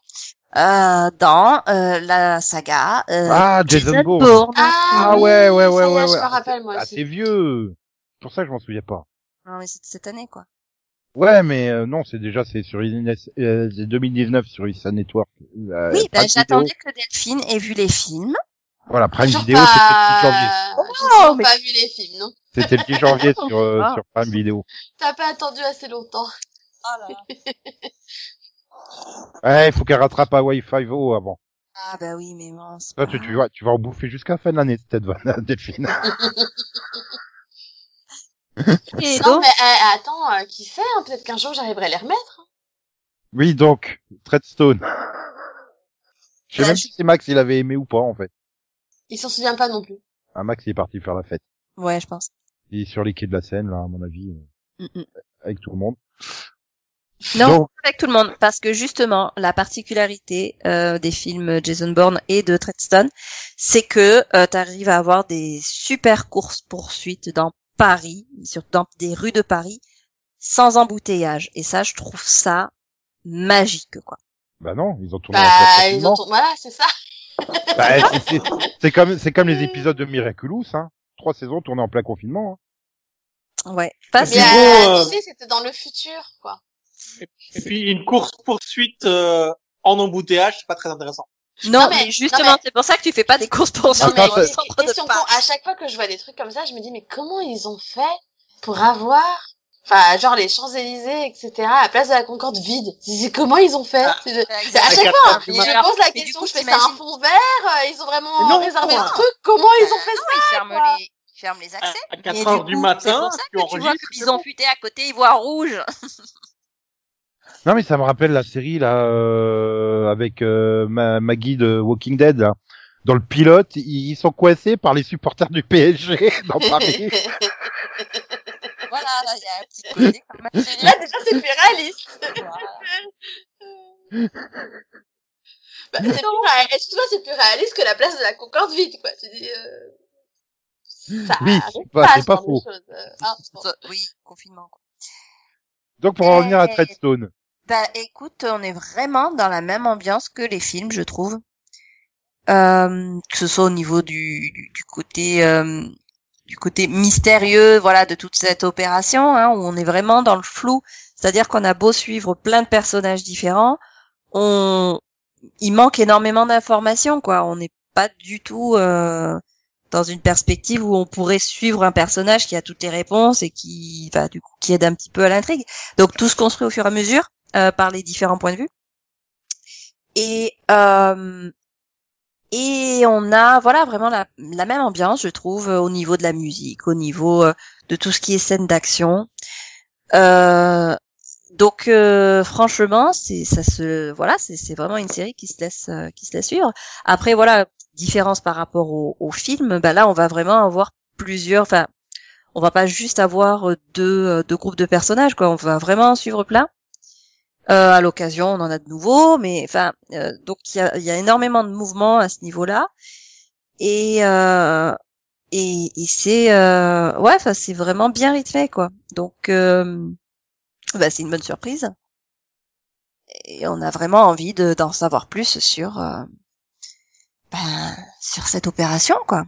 euh, dans euh, la saga euh, Ah, Jason Bourne. Ah oui, ouais, ouais, ouais, ouais, Je ouais. me rappelle, moi Ah, c'est vieux. C'est pour ça que je m'en souviens pas. Non, mais c'est de cette année quoi. Ouais, mais euh, non, c'est déjà c'est sur Ines- euh, c'est 2019 sur Issa Network. Euh, oui, bah, j'attendais que Delphine ait vu les films. Voilà, Prime pas... c'était le 10 janvier. Oh, mais- pas vu les films, non C'était le 10 janvier [laughs] sur euh, Ah. sur Prime Video. T'as pas attendu assez longtemps. [laughs] Ouais, il faut qu'elle rattrape à Wi-Fi O avant. Ah bah oui, mais Toi, pas tu, vas tu vas en bouffer jusqu'à la fin de l'année cette vanne, [laughs] Delphine. Et Non, donc, mais euh, attends, euh, qui sait hein, Peut-être qu'un jour j'arriverai à les remettre. Oui, donc Treadstone. Je sais Bah, même je- si c'est Max il avait aimé ou pas en fait. Il s'en souvient pas non plus. Ah, Max il est parti faire la fête. ouais, je pense. Il est sur les quais de la Seine là, à mon avis, euh, Mm, mm. avec tout le monde. Non, Donc, avec tout le monde, parce que justement, la particularité euh, des films Jason Bourne et de Treadstone, c'est que tu arrives à avoir des super courses poursuites dans Paris, sur dans des rues de Paris, sans embouteillage. Et ça, je trouve ça magique, quoi. Bah non, ils ont tourné Bah, ils ont tourné- voilà, c'est ça. Bah, c'est- c'est- c'est comme c'est comme les épisodes de Miraculous, hein. Trois saisons tournées en plein confinement. Hein. Ouais. Pas Mais euh, tu sais, c'était dans le futur, quoi. Et puis une course poursuite euh, en embouteillage, c'est pas très intéressant. Non, Non, mais- mais, justement, non, mais- c'est pour ça que tu fais pas des courses pour Non, mais à chaque fois que je vois des trucs comme ça, je me dis, mais comment ils ont fait pour avoir, enfin, genre les Champs-Élysées, etc., à la place de la Concorde vide? C'est comment ils ont fait? Ah. De- à chaque fois, hein, je pose la question, coup, je fais un fond vert, euh, ils ont vraiment Non, réservé le hein. truc, comment ils ont fait Non, ça? ils ferment les, ils ferment les accès. À Mais 4 du heures du matin, c'est pour ça tu que tu vois que le bison futé à côté, il voit rouge. [laughs] Non mais ça me rappelle la série là euh, avec euh, ma, Maggie de Walking Dead. Là. Dans le pilote, ils ils sont coincés par les supporters du PSG [laughs] dans Paris. [laughs] Voilà, là, il y a un petit [laughs] côté quand même. Là, déjà, c'est plus réaliste. Bah, c'est plus réaliste. Excuse-moi, c'est plus réaliste que la place de la Concorde vide, quoi. Tu dis, euh... Ça Oui, arrive c'est pas- pas faux. Euh, bon. Oui, confinement. Quoi. Donc pour en revenir à Eh. Treadstone. Bah, écoute, on est vraiment dans la même ambiance que les films, je trouve. Euh, que ce soit au niveau du, du, du côté euh, du côté mystérieux, voilà, de toute cette opération, hein, où on est vraiment dans le flou. C'est-à-dire qu'on a beau suivre plein de personnages différents, on, il manque énormément d'informations, quoi. On n'est pas du tout euh, dans une perspective où on pourrait suivre un personnage qui a toutes les réponses et qui, aide un petit peu à l'intrigue. Donc tout se construit au fur et à mesure euh, par les différents points de vue. Et euh, et on a voilà vraiment la, la même ambiance, je trouve, euh, au niveau de la musique, au niveau euh, de tout ce qui est scène d'action. Euh, donc euh, franchement, c'est ça se voilà, c'est vraiment une série qui se laisse euh, qui se laisse suivre. Après voilà, différence par rapport au, au film, bah là on va vraiment avoir plusieurs enfin on va pas juste avoir deux deux groupes de personnages quoi, on va vraiment en suivre plein. Euh, à l'occasion, on en a de nouveaux, mais enfin, euh, donc il y a, il y a énormément de mouvements à ce niveau-là, et euh, et, et c'est euh, ouais, enfin c'est vraiment bien rythmé quoi. Donc euh, bah, c'est une bonne surprise, et on a vraiment envie de d'en savoir plus sur euh, ben, sur cette opération quoi.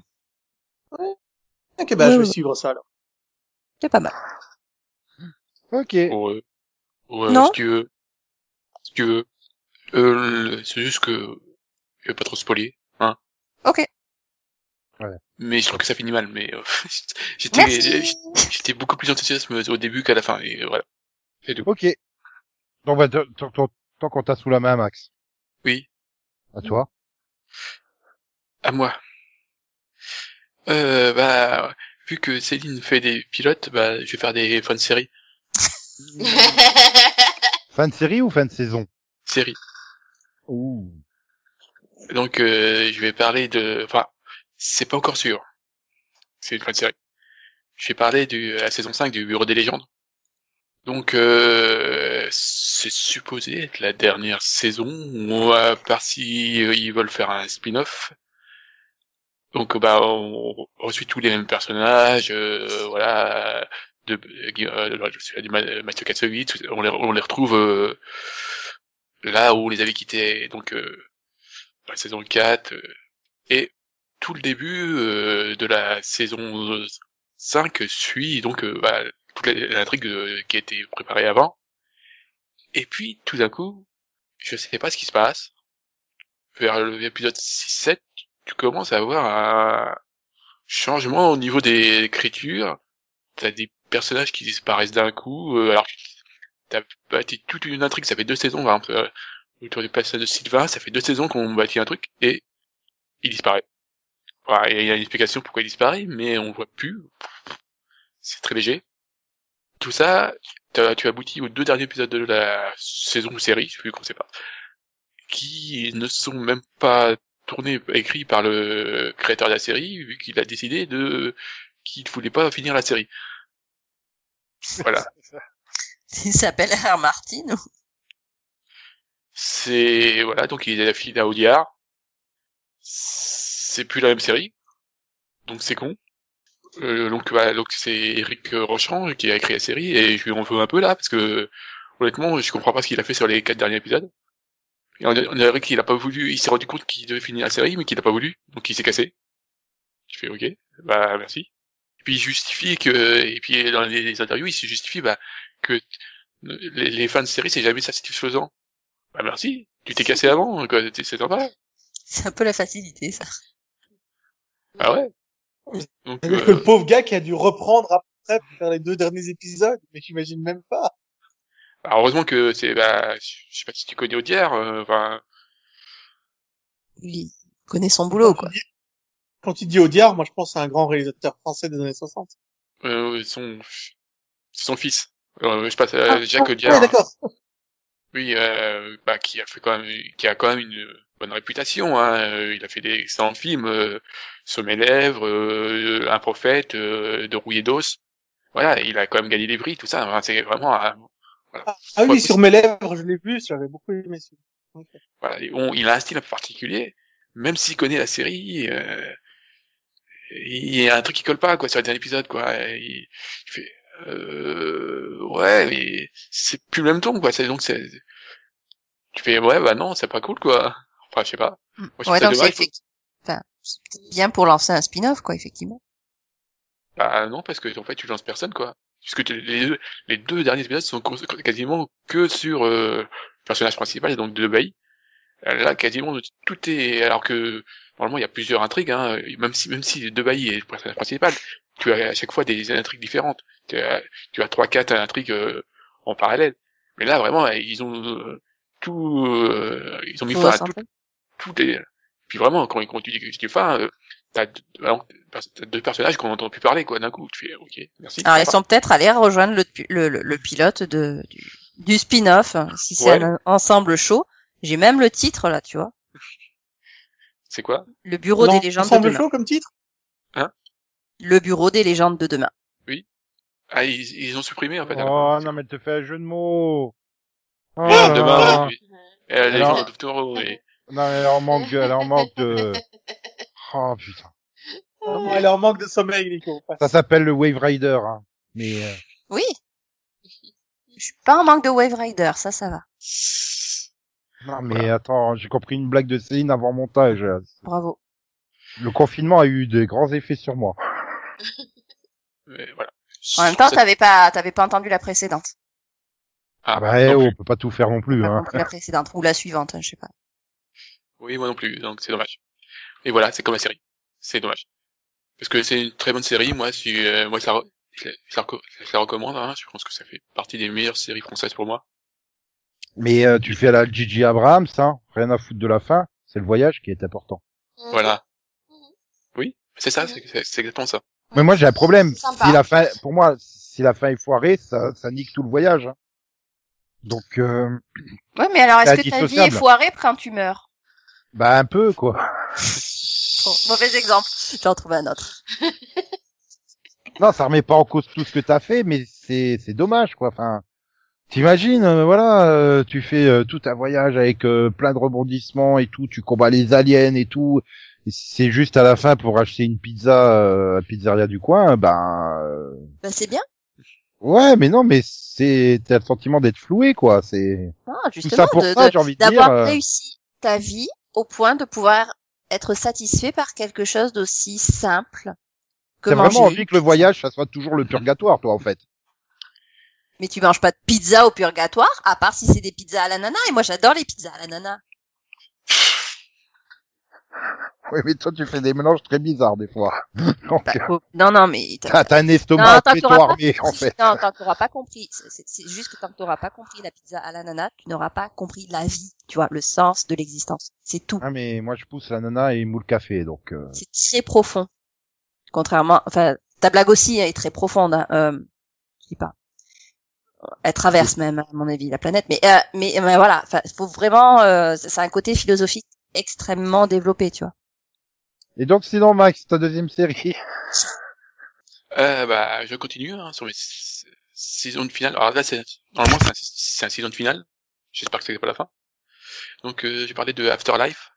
Ok, bah, Oui, je vais oui. suivre ça, alors. C'est pas mal. Ok. Ouais. Ouais, Non? si tu veux. Si tu veux. Euh, c'est juste que, je vais pas trop spoiler, hein. Ok. Mais je trouve que ça finit mal, mais, euh, [laughs] j'étais, j'étais beaucoup plus enthousiaste au début qu'à la fin, et voilà. C'est tout. Ok. Donc bah, tant qu'on t'a sous la main, Max. Oui. À toi. À moi. Euh, bah, vu que Céline fait des pilotes, bah, je vais faire des fans séries. [laughs] Fin de série ou fin de saison? Séries. Ouh. Donc, euh, je vais parler de, enfin, c'est pas encore sûr. C'est une fin de série. Je vais parler de la saison 5 du Bureau des légendes. Donc, euh, c'est supposé être la dernière saison, ou à part si euh, ils veulent faire un spin-off. Donc, bah, on reçoit tous les mêmes personnages, euh, voilà, de, euh, du Ma- Mathieu Katsovitz, on les, on les retrouve euh, là où on les avait quittés, donc euh, la saison 4, euh, et tout le début euh, de la saison 5 suit donc euh, bah, toute l'intrigue euh, qui a été préparée avant. Et puis, tout d'un coup, je sais pas ce qui se passe. Vers l'épisode 6-7, tu commences à avoir un changement au niveau des écritures. T'as des personnages qui disparaissent d'un coup, euh, alors t'as bâti toute une intrigue, ça fait deux saisons, euh, autour du passage de Sylvain, ça fait deux saisons qu'on bâtit un truc, et il disparaît. Voilà, il y a une explication pourquoi il disparaît, mais on voit plus. C'est très léger. Tout ça, t'as- tu aboutis aux deux derniers épisodes de la saison ou série, je sais plus qu'on sait pas, qui ne sont même pas tournés, écrits par le créateur de la série, vu qu'il a décidé de qu'il voulait pas finir la série. Voilà. [laughs] Il s'appelle R. Martin. ou- C'est voilà, donc il a fini à Audiard. C'est plus la même série, donc c'est con. Euh, donc, bah, donc c'est Eric Rochant qui a écrit la série et je lui en veux un peu là parce que honnêtement, je comprends pas ce qu'il a fait sur les quatre derniers épisodes. Et on dirait qu'il a pas voulu, il s'est rendu compte qu'il devait finir la série, mais qu'il a pas voulu, donc il s'est cassé. Je fais ok, bah merci. Et puis il justifie que, et puis dans les, les interviews, il se justifie bah, que les, les fans de série c'est jamais satisfaisant. Bah merci, tu t'es cassé avant, quoi, c'est sympa. C'est un peu la facilité, ça. Ah ouais. Donc, que euh, le pauvre gars qui a dû reprendre après pour faire les deux derniers épisodes, mais j'imagine même pas. bah, heureusement que c'est, bah, je sais pas si tu connais Audière, euh, enfin, Il connaît son boulot, quoi. Quand tu dis Audiard, moi je pense à un grand réalisateur français des années 60. euh, son, son fils. Euh, je passe Ah, à Jacques ah, Audiard. ouais, d'accord. Oui, euh, bah, qui a fait quand même, qui a quand même une bonne réputation. Hein. Euh, Il a fait des excellents films, euh, Sur mes lèvres, euh, Un prophète, euh, De rouillé d'os. Voilà, il a quand même gagné des prix, tout ça. Enfin, c'est vraiment, un- Ah, ah oui, sur mes lèvres, je l'ai vu, j'avais beaucoup aimé celui Ok. voilà, on- il a un style un peu particulier. Même s'il connaît la série, euh, il y a un truc qui colle pas quoi sur le dernier épisode quoi. Il, il fait, euh, ouais, mais c'est plus le même ton quoi. C'est donc c'est, tu fais ouais bah non, c'est pas cool quoi. Enfin, je sais pas. Mm. Moi, je trouve Ouais, donc c'est effectivement, enfin, bien pour lancer un spin-off, quoi, effectivement. Bah non, parce que en fait, tu lances personne, quoi. Puisque les deux, les deux derniers épisodes sont quasiment que sur euh, le personnage principal, donc de Bailly. Là, quasiment tout est. Alors que normalement, il y a plusieurs intrigues, hein. Même si même si est le personnage principal, tu as à chaque fois des intrigues différentes. Tu as, tu as trois, quatre intrigues euh, en parallèle. Mais là, vraiment, ils ont euh, tout. euh, ils ont mis fin à tout, tout est... Puis vraiment, quand, quand tu dis tu fin, euh, t'as deux, personnages qu'on n'entend plus parler, quoi, d'un coup. Tu fais, ok, merci. Alors, ils sont peut-être allés rejoindre le, le, le, le pilote de, du, du spin-off, hein, si c'est un ensemble chaud. J'ai même le titre, là, tu vois. C'est quoi? Le bureau des légendes de demain. chaud comme titre? Le bureau des légendes de demain. Ah, ils, ils ont supprimé, en fait. Oh non, mais elle te fait un jeu de mots. Oh, demain, non, les Alors- Toro, et... mais elle en manque, elle en manque de. [laughs] Oh putain. Oh, Elle est en manque de sommeil, Nico. Ça s'appelle le Wave Rider, hein. Mais euh, Oui. Je suis pas en manque de Wave Rider, ça, ça va. Non, mais attends, j'ai compris une blague de Céline avant montage. Bravo. Le confinement a eu des grands effets sur moi. [laughs] mais voilà. En même temps, t'avais pas, t'avais pas entendu la précédente. Ah, Ah bah, eh, non oh, on peut pas tout faire non plus, hein. la précédente ou la suivante, hein, je sais pas. Oui, moi non plus, donc c'est dommage. Et voilà, c'est comme la série. C'est dommage. Parce que c'est une très bonne série, moi, si, euh, moi, ça, je la, je la reco- je la recommande, hein, je pense que ça fait partie des meilleures séries françaises pour moi. Mais euh, tu fais à la Gigi Abrams, hein. Rien à foutre de la fin. C'est le voyage qui est important. Voilà. Oui, c'est ça, c'est c'est- c'est exactement ça. Mais moi, j'ai un problème. Si la fin, pour moi, si la fin est foirée, ça, ça nique tout le voyage. hein. Donc, euh, Ouais, mais alors, est-ce C'est que ta vie est foirée quand tu meurs? bah un peu quoi. [laughs] Bon, mauvais exemple. J'en trouve un autre. Non, ça remet pas en cause tout ce que t'as fait, mais c'est c'est dommage quoi. Enfin, t'imagines, euh, voilà, euh, tu fais euh, tout un voyage avec euh, plein de rebondissements et tout, tu combats les aliens et tout. Et si c'est juste à la fin pour acheter une pizza euh, à la pizzeria du coin, ben euh, Ben, c'est bien. ouais, mais non, mais c'est t'as le sentiment d'être floué quoi. C'est Non, tout ça pour de- ça, j'ai envie de dire. d'avoir euh, réussi ta vie au point de pouvoir être satisfait par quelque chose d'aussi simple que T'as vraiment envie que le voyage, ça soit toujours le purgatoire, toi, en fait. Mais tu manges pas de pizza au purgatoire, à part si c'est des pizzas à l'ananas. Et moi, j'adore les pizzas à l'ananas. [laughs] Oui, mais toi, tu fais des mélanges très bizarres, des fois. [laughs] Donc, Bah, faut- Non, non, mais t'as- un Non, estomac plutôt armé, en fait. Non, tant que t'auras pas compris. C'est juste que tant que t'auras pas compris la pizza à l'ananas, tu n'auras pas compris la vie, tu vois, le sens de l'existence. C'est tout. Ah, mais moi, je pousse l'ananas et moule café, donc... euh, C'est très profond. Contrairement, enfin, ta blague aussi est très profonde. Hein. Euh, je dis pas. Elle traverse même, à mon avis, la planète. Mais, euh, mais, mais voilà, enfin, faut vraiment. Euh, c'est un côté philosophique extrêmement développé, tu vois. Et donc, sinon, Max, ta deuxième série? Euh, bah, je continue hein, sur mes saisons de finale. Alors là, c'est normalement c'est un, c'est un saison de finale. J'espère que c'est pas la fin. Donc, euh, j'ai parlé de Afterlife.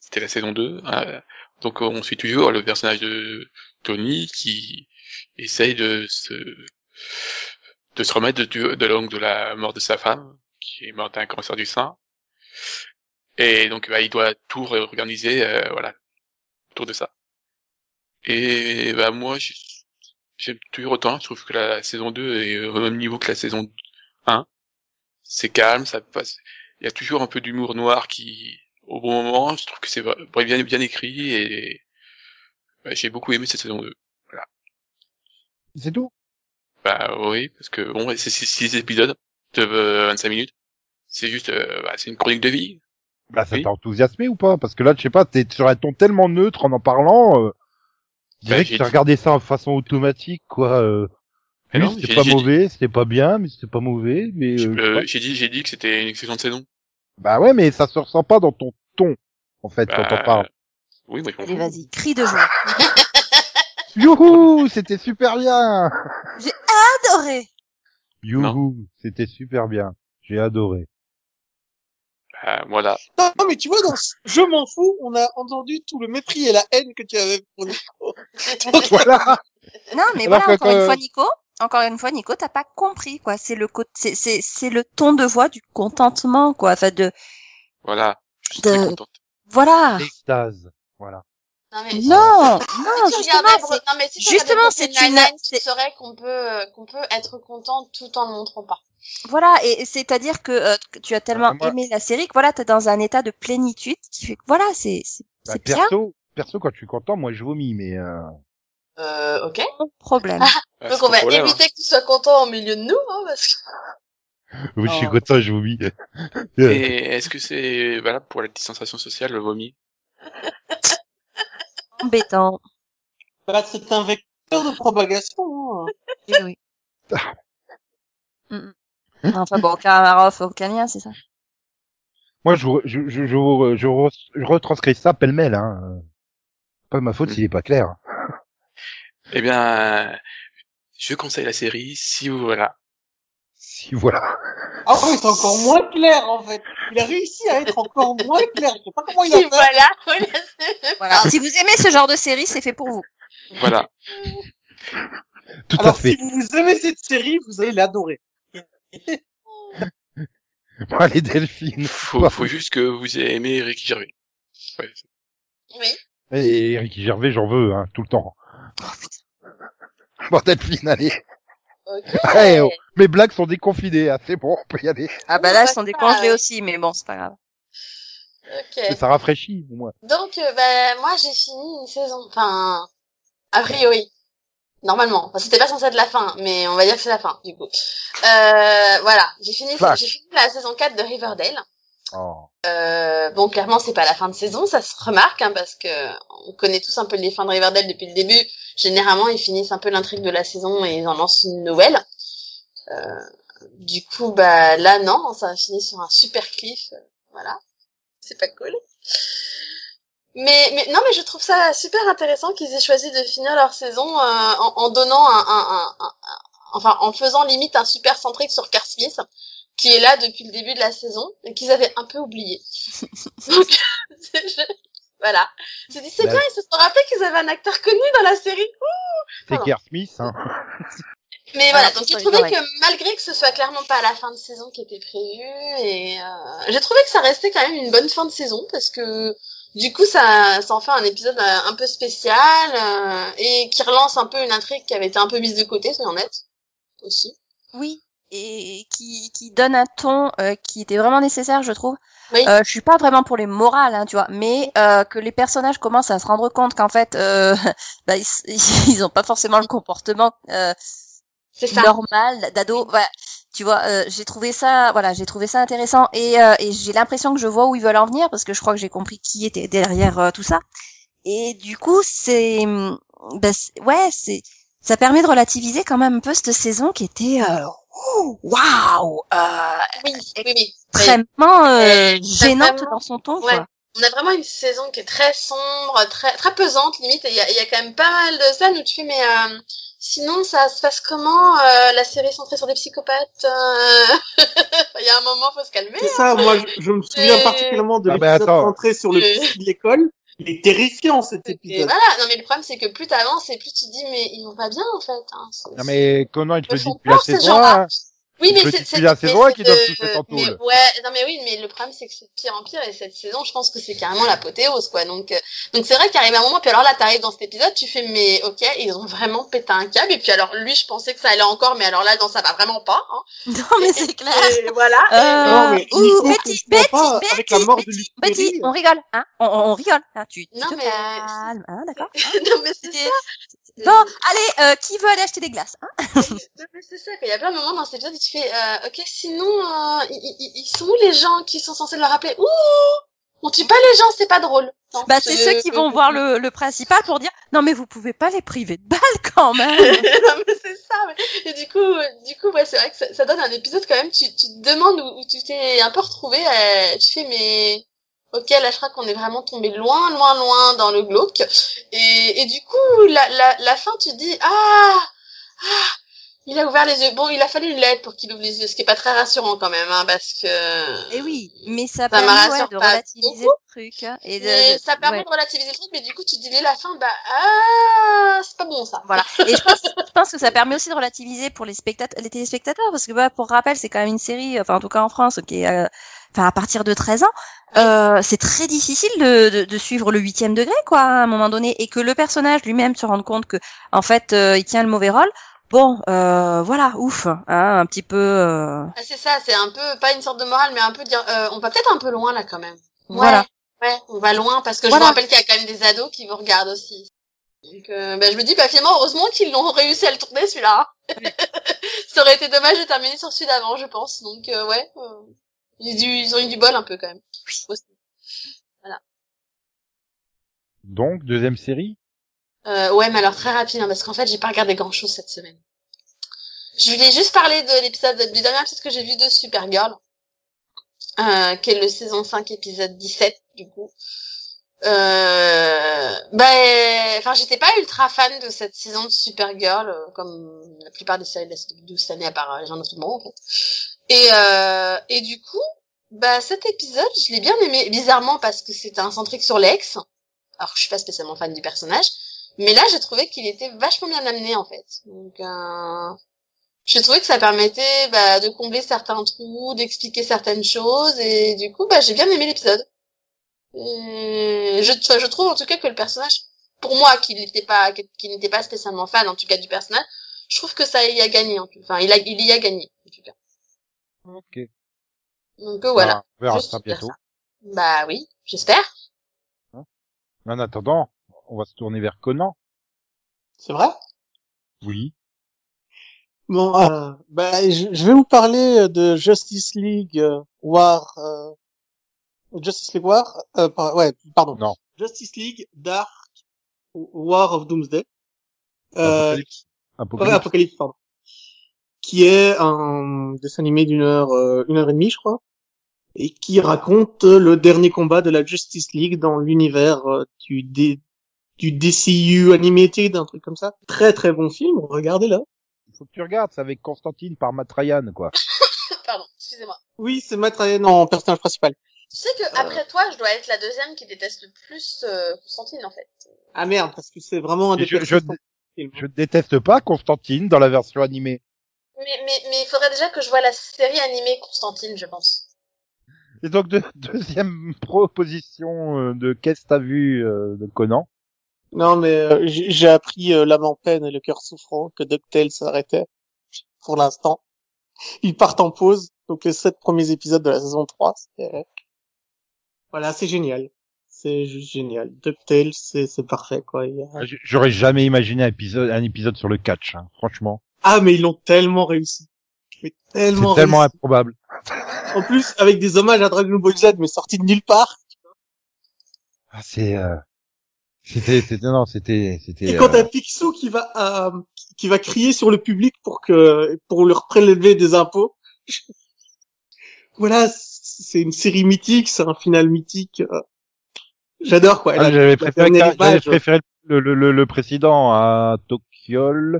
c'était la saison 2. hein. donc on suit toujours le personnage de Tony qui essaye de se de se remettre de, de de la mort de sa femme, qui est morte d'un cancer du sein. Et donc bah, il doit tout réorganiser, euh, voilà, autour de ça. Et bah moi j'ai- j'aime toujours autant, je trouve que la saison 2 est au même niveau que la saison 1. C'est calme, ça passe. Il y a toujours un peu d'humour noir qui, au bon moment, je trouve que c'est bien, bien écrit et bah, j'ai beaucoup aimé cette saison 2. C'est tout? Bah oui, parce que bon, c'est six, six épisodes de euh, 25 minutes. C'est juste, euh, bah, c'est une chronique de vie. Bah ça Oui. t'a enthousiasmé ou pas? Parce que là, je sais pas, t'es sur un ton tellement neutre en en parlant. Euh, je dirais Bah, que j'ai t'as regardé ça en façon automatique, quoi. Euh, Mais oui, c'était pas mauvais, c'était pas bien, mais c'était pas mauvais. Mais euh, euh. J'ai dit, j'ai dit que c'était une excellente saison. bah ouais, mais ça se ressent pas dans ton ton, en fait, quand Bah, on parle. Oui, moi je Allez, vas-y, crie de joie. [laughs] Youhou, c'était super bien. Adoré. Youhou, c'était super bien. J'ai adoré. Bah, voilà. Non, mais tu vois, dans ce Je m'en fous, on a entendu tout le mépris et la haine que tu avais pour Nico. [laughs] Donc, Voilà. Non, mais Alors voilà, encore une fois, Nico, encore une fois, Nico, t'as pas compris, quoi. C'est le côté, c'est, c'est, c'est le ton de voix du contentement, quoi. Enfin, de, Voilà. Je suis De- très voilà. Extase. Voilà. Non, mais Non, justement, non, mais si justement, c'est une- tu c'est- saurais qu'on peut, euh, qu'on peut être content tout en ne montrant pas. voilà, et c'est-à-dire que, euh, tu as tellement moi- aimé la série que voilà, t'es dans un état de plénitude qui fait que voilà, c'est, c'est, Bah, perso, perso, quand je suis content, moi je vomis, mais euh... Euh, ok. problème. Bah, [laughs] Donc on va problème, hein. éviter que tu sois content au milieu de nous, hein, parce que... [laughs] oui, je suis content, je vomis. Et est-ce que c'est valable pour la distanciation sociale, le vomi? [laughs] Embêtant. bah, c'est un vecteur de propagation. hein. Eh oui. Mm, mm. Enfin bon, Karamarov, aucun lien, c'est ça. Moi, je, je, je, je, je, re- je retranscris ça pêle-mêle. Hein. Pas de ma faute Mm. s'il est pas clair. Eh bien, je conseille la série si vous voilà. Si voilà. Ah oui, c'est encore moins clair, en fait. Il a réussi à être encore moins clair. Je sais pas comment il a fait. voilà, voilà. Voilà. si vous aimez ce genre de série, c'est fait pour vous. Voilà. [laughs] Tout à Alors, fait. si vous aimez cette série, vous allez l'adorer. Bon, allez, Delphine. Faut, faut juste que vous ayez aimé Ricky Gervais. Ouais, Oui. Et Eric Gervais, j'en veux, hein, tout le temps. Bon, Delphine, allez. Ok. Eh, oh, mes blagues sont déconfinées, hein, c'est bon, on peut y aller. Ah bah là, bah, elles sont décongelées aussi, mais bon, c'est pas grave. Ok. Ça rafraîchit, au moins. Donc, euh, bah, moi, j'ai fini une saison. Enfin, a priori. Normalement. Enfin, c'était pas censé être la fin, mais on va dire que c'est la fin, du coup. Euh, voilà. J'ai fini, j'ai fini la saison 4 de Riverdale. Oh. Euh, bon, clairement, c'est pas la fin de saison, ça se remarque, hein, parce que on connaît tous un peu les fins de Riverdale depuis le début. Généralement, ils finissent un peu l'intrigue de la saison et ils en lancent une nouvelle. Euh, du coup, bah là, non, ça a fini sur un super cliff. voilà, c'est pas cool. Mais, mais non, mais je trouve ça super intéressant qu'ils aient choisi de finir leur saison euh, en, en donnant un, un, un, enfin, en faisant limite un super centrique sur Carl Smith qui est là depuis le début de la saison et qu'ils avaient un peu oublié. [laughs] Donc, [laughs] je- voilà. J'ai dit, c'est Bah. bien, ils se sont rappelés qu'ils avaient un acteur connu dans la série. C'est. Kerr Smith, hein. [laughs] Mais Ah, voilà, c'est donc j'ai trouvé que malgré que ce soit clairement pas la fin de saison qui était prévue, et euh, j'ai trouvé que ça restait quand même une bonne fin de saison parce que du coup ça, ça en fait un épisode euh, un peu spécial euh, et qui relance un peu une intrigue qui avait été un peu mise de côté, soyons honnêtes aussi. Oui. Et qui, qui donne un ton euh, qui était vraiment nécessaire, je trouve. Oui. Euh, je suis pas vraiment pour les morales, hein, tu vois, mais euh, que les personnages commencent à se rendre compte qu'en fait, euh, [laughs] bah, ils, [laughs] ils ont pas forcément le comportement euh, normal d'ado. Voilà, tu vois, euh, j'ai trouvé ça, voilà, j'ai trouvé ça intéressant et, euh, et j'ai l'impression que je vois où ils veulent en venir parce que je crois que j'ai compris qui était derrière tout ça. Et du coup, c'est, bah, c'est- ouais, c'est, ça permet de relativiser quand même un peu cette saison qui était, euh, ouh, waouh, euh, Oui, oui, oui. Extrêmement euh, Euh, gênante vraiment- dans son ton, Ouais. quoi. On a vraiment une saison qui est très sombre, très très pesante limite. Il y a, y a quand même pas mal de scènes où tu fais mais euh, Sinon, ça se passe comment euh, La série est centrée sur des psychopathes euh, [laughs] Il y a un moment, faut se calmer. C'est ça, moi, je, je me souviens Et- particulièrement de Ah, l'épisode rentré sur le psy de l'école. Il est terrifiant, cet Et épisode. voilà, non mais le problème c'est que plus t'avances et plus tu te dis mais ils vont pas bien en fait. Hein. Non mais Conan, il te Ils le dit depuis la saison gens-là. 1. Oui, mais c'est c'est c'est qu'ils doivent de- être en mais ouais, non mais oui, mais le problème c'est que c'est de pire en pire et cette saison, je pense que c'est carrément l'apothéose quoi. Donc euh, donc c'est vrai qu'arrive un moment puis alors là t'arrives dans cet épisode, tu fais mais OK, ils ont vraiment pété un câble et puis alors lui je pensais que ça allait encore mais alors là non ça va vraiment pas hein. [laughs] Non, mais c'est clair. [laughs] Et voilà. Euh, Non, mais ouh, Betty, Betty, Betty, avec la mort de Betty, Luc Betty, on rigole, hein on, on, rigole, hein tu, tu Non, te mais- calmes, hein, d'accord [laughs] non mais c'est C'était- ça. Bon, allez, euh, qui veut aller acheter des glaces hein? [laughs] Mais c'est ça, quoi. il y a plein de moments dans cet épisode où tu fais, euh, ok, sinon, euh, ils, sont où les gens qui sont censés le rappeler? Ouh On tue pas les gens, c'est pas drôle. Non, Bah c'est ceux qui vont voir le, le principal pour dire non mais vous pouvez pas les priver de balles quand même. [laughs] non, mais c'est ça. ouais. Et du coup, euh, du coup, ouais, c'est vrai que ça, ça donne un épisode quand même. Tu, tu te demandes où, où tu t'es un peu retrouvé. euh, tu fais, mais ok, là, je crois qu'on est vraiment tombé loin, loin, loin dans le glauque. Et, et du coup, la, la, la fin, tu dis, ah, ah, il a ouvert les yeux. Bon, il a fallu une lettre pour qu'il ouvre les yeux, ce qui est pas très rassurant quand même, hein, parce que. Et oui, mais ça Ça permet me ouais, de relativiser beaucoup. le truc hein, et de, Mais de- ça permet ouais. de relativiser le truc, mais du coup, tu te dis dès la fin, bah, ah, c'est pas bon ça. Voilà. Et je pense, je pense que ça permet aussi de relativiser pour les spectateurs, les téléspectateurs, parce que bah, pour rappel, c'est quand même une série, enfin en tout cas en France, qui est, euh, enfin à partir de 13 ans, euh, c'est très difficile de, de, de suivre le huitième degré, quoi, à un moment donné, et que le personnage lui-même se rende compte que, en fait, euh, il tient le mauvais rôle. Bon, euh, voilà, ouf, hein, un petit peu, euh, c'est ça, c'est un peu, pas une sorte de morale, mais un peu dire, euh, on va peut-être un peu loin là quand même. Ouais, voilà. Ouais, on va loin parce que Voilà. je me rappelle qu'il y a quand même des ados qui vous regardent aussi. Donc, euh, ben, je me dis, bah, finalement, heureusement qu'ils l'ont réussi à le tourner, celui-là. [laughs] Ça aurait été dommage de terminer sur celui d'avant, je pense. Donc, euh, ouais, euh, ils, ont eu du- ils ont eu du bol un peu quand même. Aussi. Donc, deuxième série? Euh, ouais, mais alors très rapide, hein, parce qu'en fait, j'ai pas regardé grand chose cette semaine. Je voulais juste parler de l'épisode, du dernier épisode que j'ai vu de Supergirl, euh, qui est le saison 5, épisode 17, du coup. Euh, ben, enfin, j'étais pas ultra fan de cette saison de Supergirl, euh, comme la plupart des séries de la de cette année, à part euh, Les gens de tout le monde, en fait. Et, euh, et du coup, bah, cet épisode, je l'ai bien aimé, bizarrement, parce que c'était un centrique sur l'ex. Alors, je suis pas spécialement fan du personnage. Mais là, j'ai trouvé qu'il était vachement bien amené, en fait. Donc, euh, j'ai trouvé que ça permettait bah, de combler certains trous, d'expliquer certaines choses, et du coup, bah, j'ai bien aimé l'épisode. Et Je, je trouve en tout cas que le personnage, pour moi, qui n'était pas, qui n'était pas spécialement fan, en tout cas du personnage, je trouve que ça y a gagné. En tout. Enfin, il a, il y a gagné, en tout cas. Ok. Donc euh, voilà. Ah, on verra ça bientôt. ça. Bah oui, j'espère. En attendant, on va se tourner vers Conan. C'est vrai? Oui. Bon, euh, bah, je, je vais vous parler de Justice League euh, War. euh, Justice League War. Euh, par- ouais, pardon. Non. Justice League Dark War of Doomsday. Euh, Apocalypse. Ouais, Apocalypse. Apocalypse, pardon. Qui est un dessin animé d'une heure, euh, une heure et demie, je crois, et qui raconte le dernier combat de la Justice League dans l'univers euh, du D- du DCU Animated, un truc comme ça. Très très bon film, regardez-le. Il faut que tu regardes, c'est avec Constantine par Matt Ryan, quoi. [laughs] Pardon, excusez-moi. Oui, c'est Matt Ryan en personnage principal. Tu sais que après toi, je dois être la deuxième qui déteste le plus euh, Constantine, en fait. Ah merde, parce que c'est vraiment un des Je, pires je, films. je déteste pas Constantine dans la version animée. Mais mais mais il faudrait déjà que je vois la série animée Constantine, je pense. Et donc, de- [laughs] deuxième proposition euh, de qu'est-ce que t'as vu euh, de Conan? Non, mais euh, j'ai j'ai appris euh, l'âme en peine et le cœur souffrant que DuckTales s'arrêtait pour l'instant. Ils partent en pause, donc les sept premiers épisodes de la saison 3. c'est- Voilà, c'est génial. C'est juste génial. DuckTales, c'est c'est parfait, quoi. Il y a- J- J'aurais jamais imaginé un épisode, un épisode sur le catch, hein, franchement. Ah, mais ils l'ont tellement réussi. Mais tellement tellement réussi. improbable. En plus, avec des hommages à Dragon Ball Z, mais sortis de nulle part. Ah, c'est, euh, c'était, c'était, non, c'était, c'était. Et quand euh, t'as Picsou qui va, euh, qui va crier sur le public pour que, pour leur prélever des impôts. [laughs] voilà, c'est une série mythique, c'est un final mythique. euh. J'adore, quoi. ah, j'avais préféré, image, préféré le, le, le, le président à Tokyo.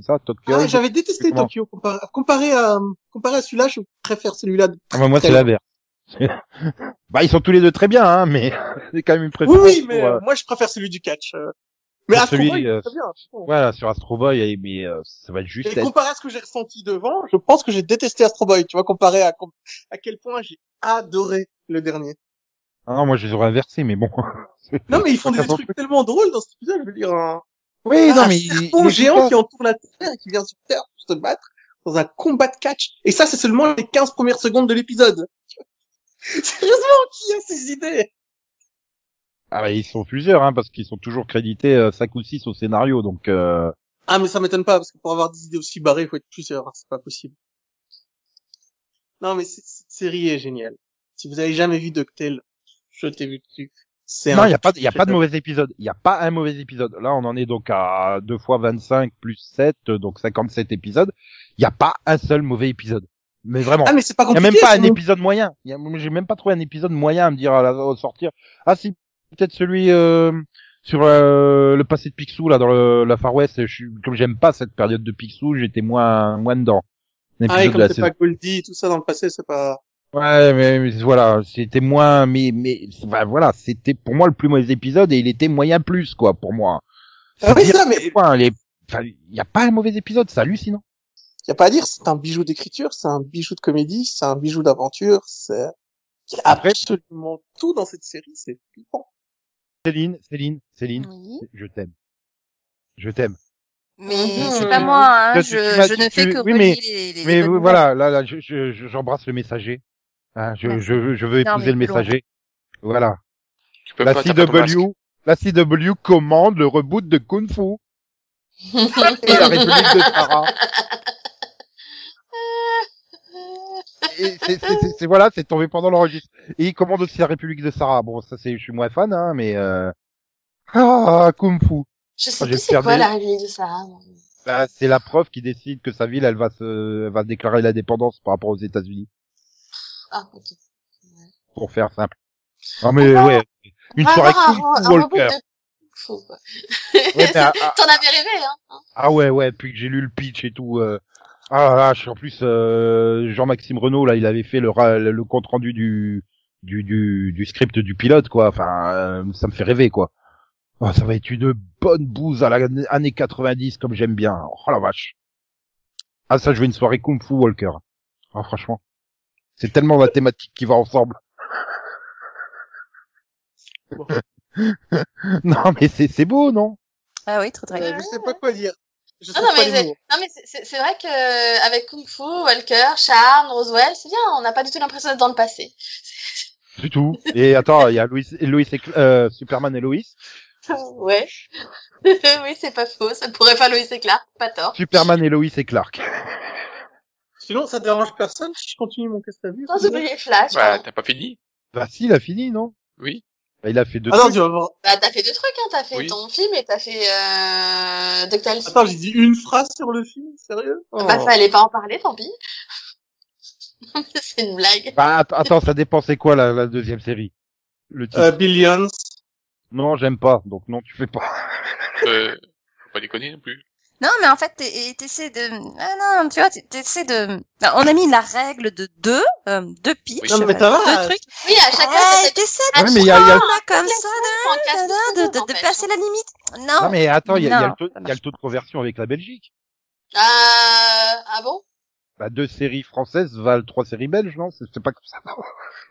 C'est ça, Tokyo. Ah, j'avais détesté Comment Tokyo. Comparé, comparé à, comparé à celui-là, je préfère celui-là. Ah, bah, moi, c'est l'inverse. [laughs] bah, ils sont tous les deux très bien, hein, mais [laughs] c'est quand même une Oui, préférence. oui, mais pour, euh, moi, je préfère celui du catch. euh. Mais Astro celui, Boy, euh, très bien. Voilà, sur Astro Boy, mais euh, ça va juste Et être... comparé à ce que j'ai ressenti devant, je pense que j'ai détesté Astro Boy. Tu vois, comparé à, à quel point j'ai adoré le dernier. Ah non, moi, je les aurais inversés, mais bon. [laughs] Non, mais ils font des trucs tellement drôles dans cet épisode, je veux dire, un, Oui, non, un mais il- serpent il géant qui entoure la Terre et qui vient sur Terre pour se battre dans un combat de catch. Et ça, c'est seulement les 15 premières secondes de l'épisode. [laughs] Sérieusement, qui a ces idées? Ah bah, ils sont plusieurs, hein, parce qu'ils sont toujours crédités euh, 5 ou 6 au scénario, donc... Euh... Ah, mais ça m'étonne pas, parce que pour avoir des idées aussi barrées, il faut être plusieurs, hein, c'est pas possible. Non, mais cette série est géniale. Si vous avez jamais vu DuckTales, je t'ai vu dessus. C'est Non, un il y a pas, il y a pas de mauvais épisode. Il y a pas un mauvais épisode. Là, on en est donc à 2 fois 25 plus 7, euh, donc 57 épisodes. Il y a pas un seul mauvais épisode. Mais vraiment. Ah, mais c'est pas Il y a compliqué. même pas un épisode moyen. J'ai même pas trouvé un épisode moyen à me dire à la au sortir. Ah si, peut-être celui euh, sur euh, le passé de Picsou là dans le, la Far West. Je suis, comme j'aime pas cette période de Picsou, j'étais moins moins dedans. Ah, et comme c'est pas Goldie, tout ça dans le passé, c'est pas... Ouais, mais, mais voilà, c'était moins, mais mais bah, voilà, c'était pour moi le plus mauvais épisode et il était moyen plus quoi pour moi. Ah oui, ça, mais- il y a pas un mauvais épisode, c'est hallucinant. Y a pas à dire, c'est un bijou d'écriture, c'est un bijou de comédie, c'est un bijou d'aventure, c'est... Il y a Après- absolument tout dans cette série, c'est flippant. Céline, Céline, Céline, Oui. je t'aime, je t'aime. Mais Mhm. c'est pas moi, hein. Je, ne fais que oui, mais- relier les, les Mais voilà, là, là, je, je, je- j'embrasse le messager. Hein, je, je, veux- je veux épouser le messager. Voilà. Tu peux La pas. CW, la CW commande le reboot de Kung Fu et la République de Sarah. Et c'est, c'est, c'est- c'est- voilà, c'est tombé pendant l'enregistre. Et il commande aussi la République de Sarah. Bon, ça c'est, je suis moins fan, hein, mais euh... ah, Kung Fu. Je sais j'ai plus c'est quoi la République de Sarah. Bah, c'est la preuve qui décide que sa ville, elle va se, elle va déclarer l'indépendance par rapport aux États-Unis, Ah, ok. pour faire simple. Non mais Ah, ouais, une va soirée Fu reboot Walker. de Fou, quoi. Ouais, ah, ah, [laughs] T'en avais rêvé, hein. ah ouais, ouais, puis que j'ai lu le pitch et tout. Euh... Ah là là, je suis en plus euh, Jean-Maxime Renault là, il avait fait le, le compte rendu du du, du du script du pilote quoi. Enfin, euh, ça me fait rêver quoi. Oh, ça va être une bonne bouse à la année 90 comme j'aime bien. Oh la vache. Ah ça, je veux une soirée Kung Fu Walker. Ah franchement, c'est tellement la thématique qui va ensemble. [laughs] non mais c'est c'est beau non? Ah oui, très très Euh, bien. je sais pas quoi dire. Je Non, mais c'est, mots. non, mais c'est- c'est, c'est vrai que euh, avec Kung Fu, Walker, Charm, Roswell, c'est bien, on n'a pas du tout l'impression d'être dans le passé. du tout. Et attends, il y a Louis, Louis et euh, Superman et Lois. [laughs] ouais. [laughs] oui, c'est pas faux, ça pourrait faire Loïs et Clark, pas tort. Superman et Lois et Clark. Sinon, ça dérange personne si je continue mon quest à vue Sans oublier Flash. Bah, hein. t'as pas fini? Bah si, il a fini, non? Oui. bah, Il a fait deux Ah non, trucs. tu vas voir. Bah, t'as fait deux trucs, hein. T'as fait Oui. ton film et t'as fait, euh, DuckTales. Attends, j'ai dit une phrase sur le film, sérieux? Oh. Bah, fallait pas en parler, tant pis. [laughs] c'est une blague. Bah att- attends, ça dépend c'est quoi la, la deuxième série? Le titre? Euh, Billions. Non, j'aime pas, donc non, tu fais pas. Euh, faut pas déconner non plus. Non, mais en fait, t'es- t'essaies de... Ah non, tu vois, t'es- t'essaies de... Enfin, on a mis la règle de deux, euh, deux pitchs, Oui. Non, mais ça va. deux trucs. Oui, à chacun, Ouais, t'essaies Ah, Ouais, mais il y a, il y a- là, comme ça, de, de, de, de passer la limite. Non. Non mais attends, il y a, il y a Non, le taux, ça il y a marche le taux de conversion avec la Belgique. Ah, ah bon? Bah deux séries françaises valent trois séries belges, non? C'est pas comme ça.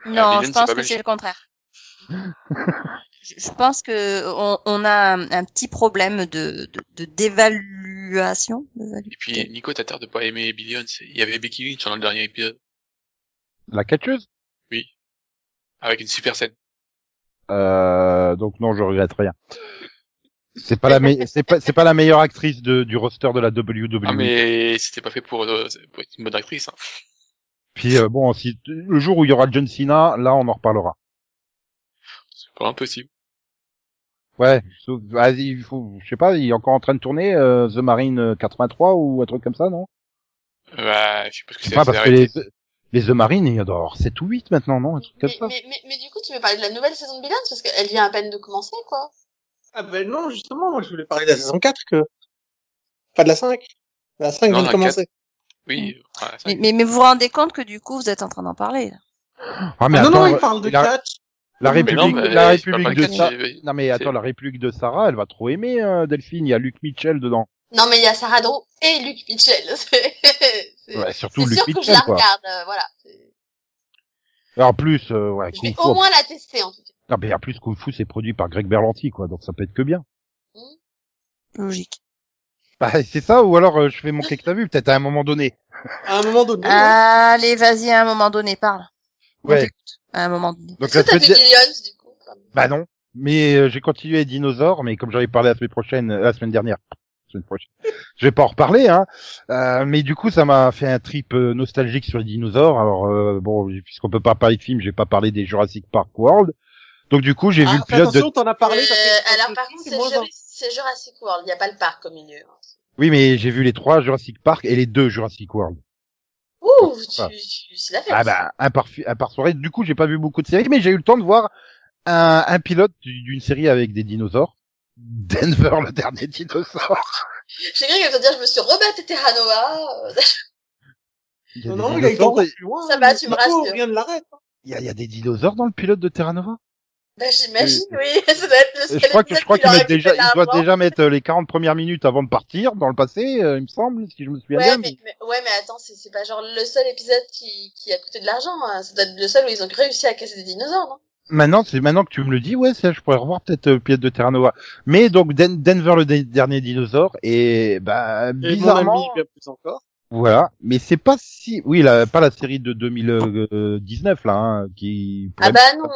Non, Villain, je c'est pense que c'est le contraire. [laughs] je, je pense que on, on a un, un petit problème de, de, de d'évaluation. Et puis, Nico, t'as tort de pas aimer Billions. Il y avait Becky Lynch dans le dernier épisode. La catcheuse? Avec une super scène. euh, Donc non, je regrette rien. C'est pas la me- c'est pas c'est pas la meilleure actrice de, du roster de la WWE. Ah, mais c'était pas fait pour, euh, pour être une bonne actrice. Hein. Puis euh, bon, si le jour où il y aura John Cena, là on en reparlera. C'est pas impossible. Ouais, sauf, vas-y, il faut, je sais pas, il est encore en train de tourner euh, The Marine euh, 83 ou un truc comme ça, non? Euh, Bah, je sais pas ce que c'est. pas, c'est parce que les, les The Marine, il y en doit avoir 7 ou 8 maintenant, non? Un truc comme Mais, ça. mais, mais, mais du coup, tu veux parler de la nouvelle saison de Billions parce qu'elle vient à peine de commencer, quoi. Ah ben non, justement, moi je voulais parler de la saison 4 que... Pas de la 5. La 5 Non, vient de commencer. Oui. Mais, mais, mais vous vous rendez compte que du coup, vous êtes en train d'en parler. là? Ah, mais Ah, non, attends, non, il parle de la, catch. La Mais République, non, mais la c'est République de Sarah. c'est- Non mais attends, c'est- la République de Sarah, elle va trop aimer euh, Delphine. Il y a Luc Mitchell dedans. Non, mais il y a Sarah Drew et Luc Mitchell. [laughs] C'est c'est- Ouais, surtout c'est Luc sûr que je Mitchell la quoi. regarde, euh, voilà. C'est- En plus, euh, ouais, Je Kung vais Fu. au moins la tester, en tout cas. Non mais en plus Kung Fu c'est produit par Greg Berlanti quoi, donc ça peut être que bien. Logique. Bah c'est ça ou alors euh, je fais mon que t'as vu peut-être à un moment donné. À un moment donné. Allez, vas-y, à un moment donné, parle. On Ouais. À un moment donné. Donc la que t'as semaine vu de- Billions, du coup Bah non. Mais euh, j'ai continué les dinosaures, mais comme j'avais parlé la semaine prochaine, euh, la semaine dernière, semaine prochaine, je vais pas en reparler. Hein. Euh, mais du coup, ça m'a fait un trip euh, nostalgique sur les dinosaures. Alors euh, bon, puisqu'on peut pas parler de films, j'ai pas parlé des Jurassic Park World. Donc du coup, j'ai vu Ah, le fais pilote de. attention, t'en as parlé. parce Euh, que- alors, par contre, c'est Jurassic, World. Il n'y a pas le parc au milieu. Oui, mais j'ai vu les trois Jurassic Park et les deux Jurassic World. Ouh, tu, Ah. tu, c'est la fête. Ah bah un par, un par soirée. Du coup, j'ai pas vu beaucoup de séries, mais j'ai eu le temps de voir un, un pilote du- d'une série avec des dinosaures. Denver, le dernier dinosaure. J'ai cru qu'elle dire, je me suis rebattu Terra Nova. euh, Il y a Non, des non, il a été plus loin. Ça va, tu me rassures. Hein. Il y, a, il y a des dinosaures dans le pilote de Terra Bah, j'imagine, oui. [laughs] Ça doit être le seul Je crois que je crois qui qu'ils mettent déjà, ils doivent déjà mettre euh, les 40 premières minutes avant de partir dans le passé, euh, il me semble, si je me souviens Ouais bien. mais, mais- ouais, mais attends, c'est, c'est pas genre le seul épisode qui, qui a coûté de l'argent. hein. Ça doit être le seul où ils ont réussi à casser des dinosaures, non? Maintenant, c'est maintenant que tu me le dis, ouais, c'est, je pourrais revoir peut-être euh, pilote de Terra Nova. Mais donc Den- Denver le dernier dinosaure et bah Et mon bizarrement, ami, bien plus encore. Voilà. Mais c'est pas si, oui, la, pas la série de 2019 là, hein, qui. Ah bah non.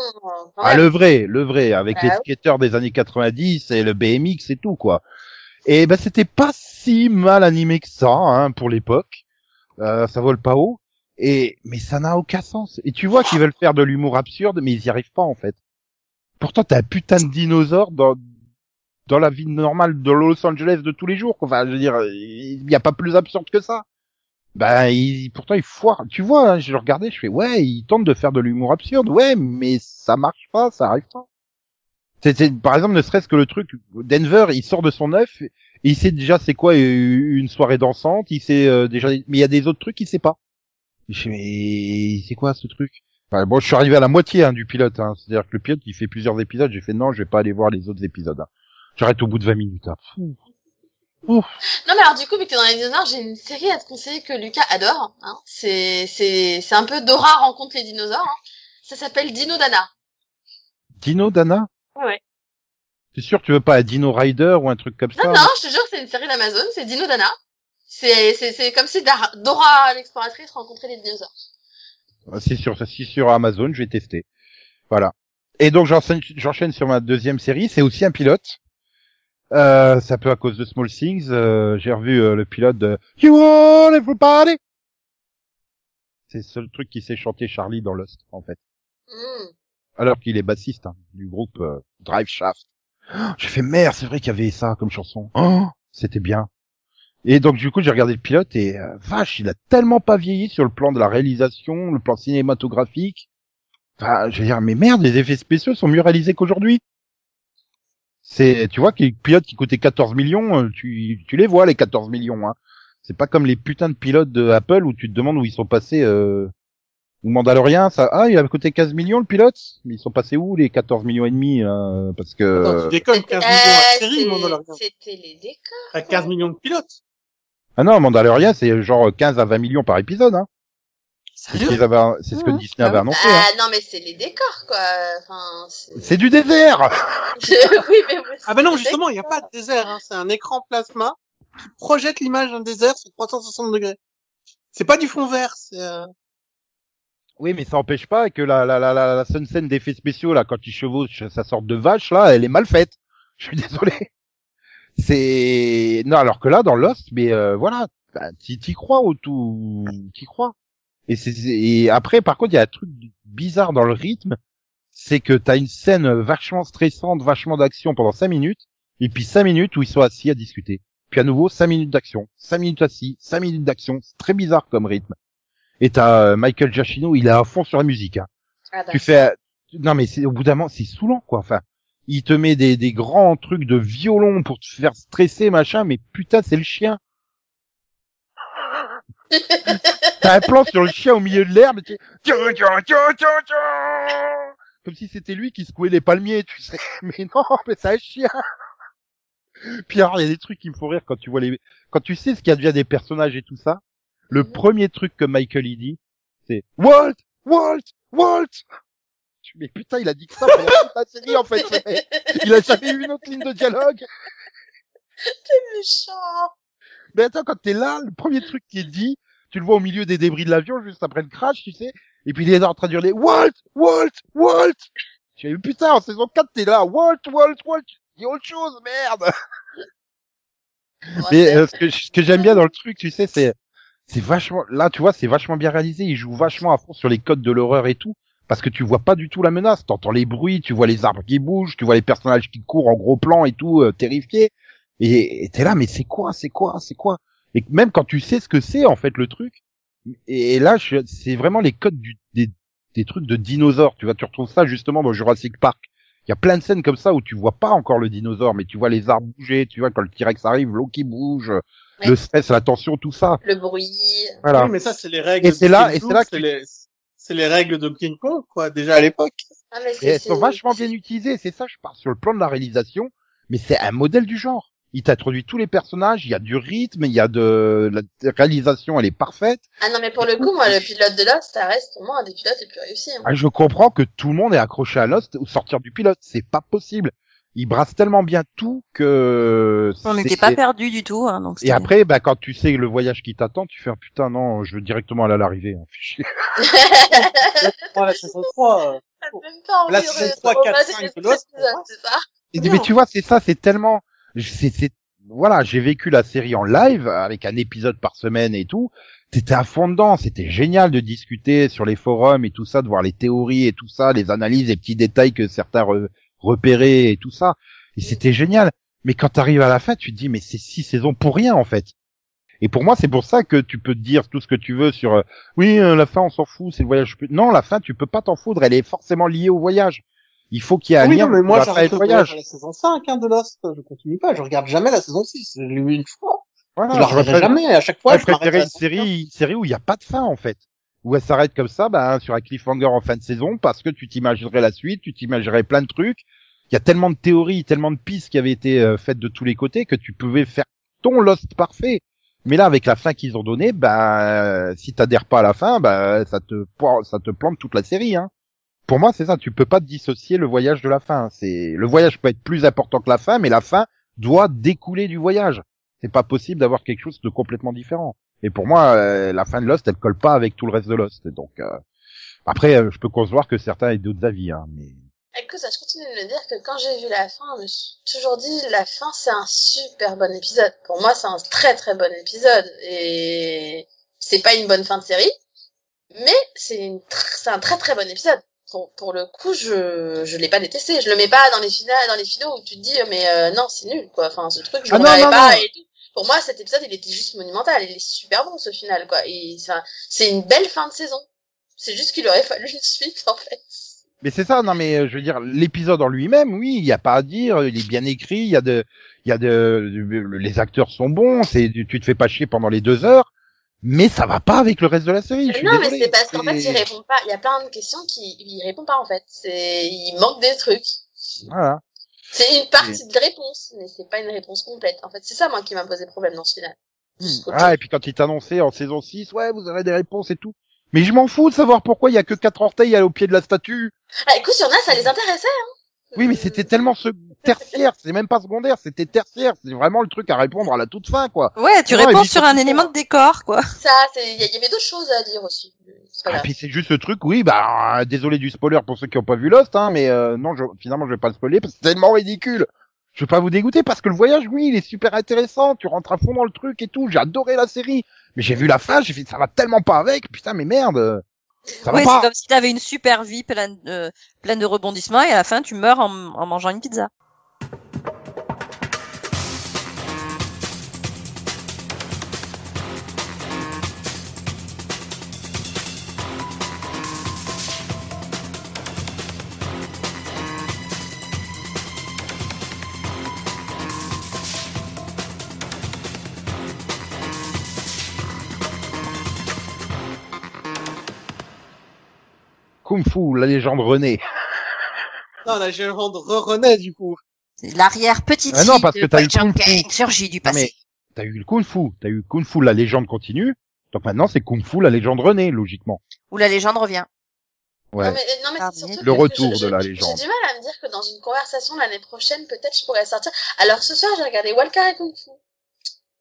Ah, le vrai, le vrai, avec Ah les oui. skateurs des années 90 et le BMX et tout, quoi. Et ben, c'était pas si mal animé que ça, hein, pour l'époque. Euh, ça vole pas haut. Et, mais ça n'a aucun sens. Et tu vois qu'ils veulent faire de l'humour absurde, mais ils y arrivent pas, en fait. Pourtant, t'as un putain de dinosaure dans, dans la vie normale de Los Angeles de tous les jours. Enfin, je veux dire, il y a pas plus absurde que ça. Ben, il, pourtant, il foire. Tu vois, hein, je le regardais, je fais, ouais, ils tentent de faire de l'humour absurde, ouais, mais ça marche pas, ça arrive pas. C'est- par exemple, ne serait-ce que le truc, Denver, il sort de son œuf, il sait déjà c'est quoi une soirée dansante, il sait euh, déjà, mais il y a des autres trucs qu'il sait pas. Je fais, mais c'est quoi ce truc? Enfin, Bon, je suis arrivé à la moitié hein, du pilote, hein. c'est-à-dire que le pilote, il fait plusieurs épisodes, j'ai fait non, je vais pas aller voir les autres épisodes. hein. J'arrête au bout de 20 minutes. Hein. Fou. Non, mais alors, du coup, vu que t'es dans les dinosaures, j'ai une série à te conseiller que Lucas adore, hein. C'est, c'est, c'est un peu Dora rencontre les dinosaures, hein. Ça s'appelle Dino Dana. Dino Dana? Ouais, ouais. T'es sûr que tu veux pas un Dino Rider ou un truc comme ça Non, non, je te jure, c'est une série d'Amazon, c'est Dino Dana. C'est, c'est, c'est comme si Dora l'exploratrice rencontrait les dinosaures. C'est sur, c'est sur Amazon, je vais tester. Voilà. Et donc j'enchaîne sur ma deuxième série, c'est aussi un pilote. Euh, c'est un peu à cause de Small Things. euh, j'ai revu euh, le pilote de You want everybody. C'est le seul truc qui sait chanter Charlie dans Lost, en fait. Hmm. Alors qu'il est bassiste hein, du groupe euh, Drive Shaft. Oh, J'ai fait merde, c'est vrai qu'il y avait ça comme chanson. Oh, C'était bien. Et donc du coup j'ai regardé le pilote et euh, vache, il a tellement pas vieilli sur le plan de la réalisation, le plan cinématographique. Enfin, je veux dire, mais merde, les effets spéciaux sont mieux réalisés qu'aujourd'hui. C'est, tu vois, que les pilotes qui coûtaient 14 millions, euh, tu, tu les vois les 14 millions. Hein. C'est pas comme les putains de pilotes de Apple où tu te demandes où ils sont passés. Euh... Ou Mandalorian, ça, ah, il a coûté 15 millions le pilote, mais ils sont passés où les 14 millions et demi là Parce que Attends, tu déconnes, 15 millions à Euh, série. C'était les décors. T'as 15 millions de pilotes. ah non, Mandalorian, c'est genre 15 à 20 millions par épisode. Hein. C'est ce, qu'ils avaient- c'est ce que Mmh. Disney avait Ah annoncé. Hein. Ah, non, mais c'est les décors, quoi. Enfin, c'est... C'est du désert. [laughs] oui, mais moi, Ah ben non, justement, il n'y a pas de désert. Hein. C'est un écran plasma qui projette l'image d'un désert sur 360 degrés. C'est pas du fond vert. C'est euh, Oui, mais ça empêche pas que la la la la, la seule scène d'effets spéciaux là, quand ils chevauchent sa sorte de vache là, elle est mal faite. [laughs] Je suis désolé. C'est non alors que là dans Lost, mais euh, voilà, bah, t'y t'y crois au tout, t'y crois. Et c'est et après par contre il y a un truc bizarre dans le rythme, c'est que t'as une scène vachement stressante, vachement d'action pendant cinq minutes, et puis cinq minutes où ils sont assis à discuter. Puis à nouveau cinq minutes d'action, cinq minutes assis, cinq minutes d'action. C'est très bizarre comme rythme. Et t'as euh, Michael Giacchino, il est à fond sur la musique. Hein Ah, tu fais non mais c'est au bout d'un moment c'est saoulant quoi enfin il te met des, des grands trucs de violon pour te faire stresser machin mais putain c'est le chien T'as un plan sur le chien au milieu de l'herbe, tu tiens, tiens, tiens, tiens, tiens Comme si c'était lui qui secouait les palmiers, tu sais. [laughs] Mais non, mais c'est un chien. Puis alors, il y a des trucs qui me font rire quand tu vois les, quand tu sais ce qu'il y a des personnages et tout ça. Le premier truc que Michael y dit, c'est Walt, Walt, Walt. Mais putain, il a dit que ça pendant toute la série, en fait. [laughs] Il a jamais eu une autre ligne de dialogue. C'est méchant. Mais attends, quand t'es là, le premier truc qui est dit, tu le vois au milieu des débris de l'avion, juste après le crash, tu sais, et puis il est en train de hurler, Walt, Walt, Walt! Tu putain, en saison 4, t'es là, Walt, Walt, Walt, dis autre chose, merde! Mais euh, ce que, ce que j'aime bien dans le truc, tu sais, c'est, c'est vachement, là, tu vois, c'est vachement bien réalisé, il joue vachement à fond sur les codes de l'horreur et tout, parce que tu vois pas du tout la menace, t'entends les bruits, tu vois les arbres qui bougent, tu vois les personnages qui courent en gros plan et tout, euh, terrifiés, et et t'es là, mais c'est quoi, c'est quoi, c'est quoi? Et même quand tu sais ce que c'est, en fait, le truc, et, et là, je- c'est vraiment les codes du, des, des trucs de dinosaures, tu vois, tu retrouves ça justement dans Jurassic Park. Il y a plein de scènes comme ça où tu vois pas encore le dinosaure, mais tu vois les arbres bouger, tu vois quand le T-Rex arrive, l'eau qui bouge, Ouais. le stress, la tension, tout ça. Le bruit. Voilà. Oui, mais ça, c'est les règles. Et c'est de là- et c'est là que c'est tu- les, c'est les règles de King Kong, quoi, déjà à l'époque. Ah, mais Et c'est, elles sont vachement bien utilisées, c'est ça, je pars sur le plan de la réalisation, mais c'est un modèle du genre. Il t'introduit tous les personnages, il y a du rythme, il y a de la réalisation, elle est parfaite. Ah non, mais pour le coup, moi, le pilote de Lost, ça reste pour moi un des pilotes les plus réussis. hein. Ah, je comprends que tout le monde est accroché à Lost ou sortir du pilote, c'est pas possible. Il brasse tellement bien tout que On n'était pas perdu du tout, hein, donc Et après, bah, quand tu sais le voyage qui t'attend, tu fais un putain non, je veux directement aller à l'arrivée. hein, fichier. [laughs] Moi, la saison 3, euh, T'as même pas envie La de saison re- 3, de 4, regarder 5 les de Lost, mais tu vois, c'est ça, c'est tellement, voilà, j'ai vécu la série en live avec un épisode par semaine et tout. T'étais à fond dedans, c'était génial de discuter sur les forums et tout ça, de voir les théories et tout ça, les analyses, les petits détails que certains re- repéraient et tout ça. Et c'était génial. Mais quand t'arrives à la fin, tu te dis, mais c'est six saisons pour rien, en fait. Et pour moi, c'est pour ça que tu peux te dire tout ce que tu veux sur, euh, oui, euh, la fin, on s'en fout, c'est le voyage. Non, la fin, tu peux pas t'en foutre, elle est forcément liée au voyage. Il faut qu'il y ait un oui, lien non, mais moi, j'arrête le voyage à la saison 5, hein, de Lost. Je continue pas, je regarde jamais la saison 6. Je l'ai vu une fois. Voilà, je la pré- jamais. À chaque fois, je la une série, une série où il n'y a pas de fin, en fait. Où elle s'arrête comme ça, bah, sur un cliffhanger en fin de saison, parce que tu t'imaginerais la suite, tu t'imaginerais plein de trucs. Il y a tellement de théories, tellement de pistes qui avaient été euh, faites de tous les côtés que tu pouvais faire ton Lost parfait. Mais là, avec la fin qu'ils ont donnée, bah, si t'adhères pas à la fin, bah, ça te, ça te plante toute la série, hein. Pour moi, c'est ça. Tu peux pas dissocier le voyage de la fin. C'est, le voyage peut être plus important que la fin, mais la fin doit découler du voyage. C'est pas possible d'avoir quelque chose de complètement différent. Et pour moi, euh, la fin de Lost, elle colle pas avec tout le reste de Lost. Donc, euh, après, euh, je peux concevoir que certains aient d'autres avis, hein, mais Écoute, je continue de me dire que quand j'ai vu la fin, je me suis toujours dit, la fin, c'est un super bon épisode. Pour moi, c'est un très très bon épisode. Et c'est pas une bonne fin de série, mais c'est une c'est un très très bon épisode. Pour, pour le coup, je, je l'ai pas détesté. Je le mets pas dans les finales, dans les finaux où tu te dis, mais euh, non, c'est nul, quoi. Enfin, ce truc, je Ah non, pas non. et tout. Pour moi, cet épisode, il était juste monumental. Il est super bon, ce final, quoi. Et c'est une belle fin de saison. C'est juste qu'il aurait fallu une suite, en fait. Mais c'est ça, non mais euh, je veux dire, l'épisode en lui-même, oui, il y a pas à dire, il est bien écrit, il y a de, il y a de, de- les acteurs sont bons, c'est, tu te fais pas chier pendant les deux heures, mais ça va pas avec le reste de la série. je suis non, mais c'est parce qu'en fait, il répond pas. Il y a plein de questions qui, il répond pas, en fait. C'est, il manque des trucs. Voilà. C'est une partie de réponse, mais c'est pas une réponse complète. En fait, c'est ça, moi, qui m'a posé problème dans ce final. Autre Ah, et puis quand il t'annonçait en saison 6, ouais, vous aurez des réponses et tout. Mais je m'en fous de savoir pourquoi il y a que quatre orteils au pied de la statue. Ah, écoute, il y en a, ça les intéressait, hein. Oui, mais c'était tellement ce tertiaire, c'est même pas secondaire, c'était tertiaire, c'est vraiment le truc à répondre à la toute fin, quoi. Ouais, tu Non, réponds sur un élément de décor, quoi. Ça, c'est, il y, avait d'autres choses à dire aussi. Grave. puis c'est juste ce truc, oui, bah euh, désolé du spoiler pour ceux qui ont pas vu Lost, hein, mais euh, non, je, finalement je vais pas le spoiler parce que c'est tellement ridicule. Je vais pas vous dégoûter parce que le voyage, oui, il est super intéressant, tu rentres à fond dans le truc et tout, j'ai adoré la série, mais j'ai vu la fin, j'ai fait ça va tellement pas avec, putain mais merde, ça Ouais, c'est comme si t'avais une super vie pleine de, pleine de rebondissements et à la fin tu meurs en, en mangeant une pizza. Kung Fu, la légende René. Non, la légende renaît du coup. C'est l'arrière petite Ah non, fille parce de que t'as eu Kung Fu. Surgit du passé. mais t'as eu le Kung Fu, t'as eu Kung Fu, la légende continue. Donc maintenant, c'est Kung Fu, la légende René, logiquement. Où la légende revient. Ouais. Non mais, non, mais Ah, c'est surtout Le retour je- de la légende. J'ai du mal à me dire que dans une conversation l'année prochaine, peut-être je pourrais sortir. Alors ce soir, j'ai regardé Walker et Kung Fu.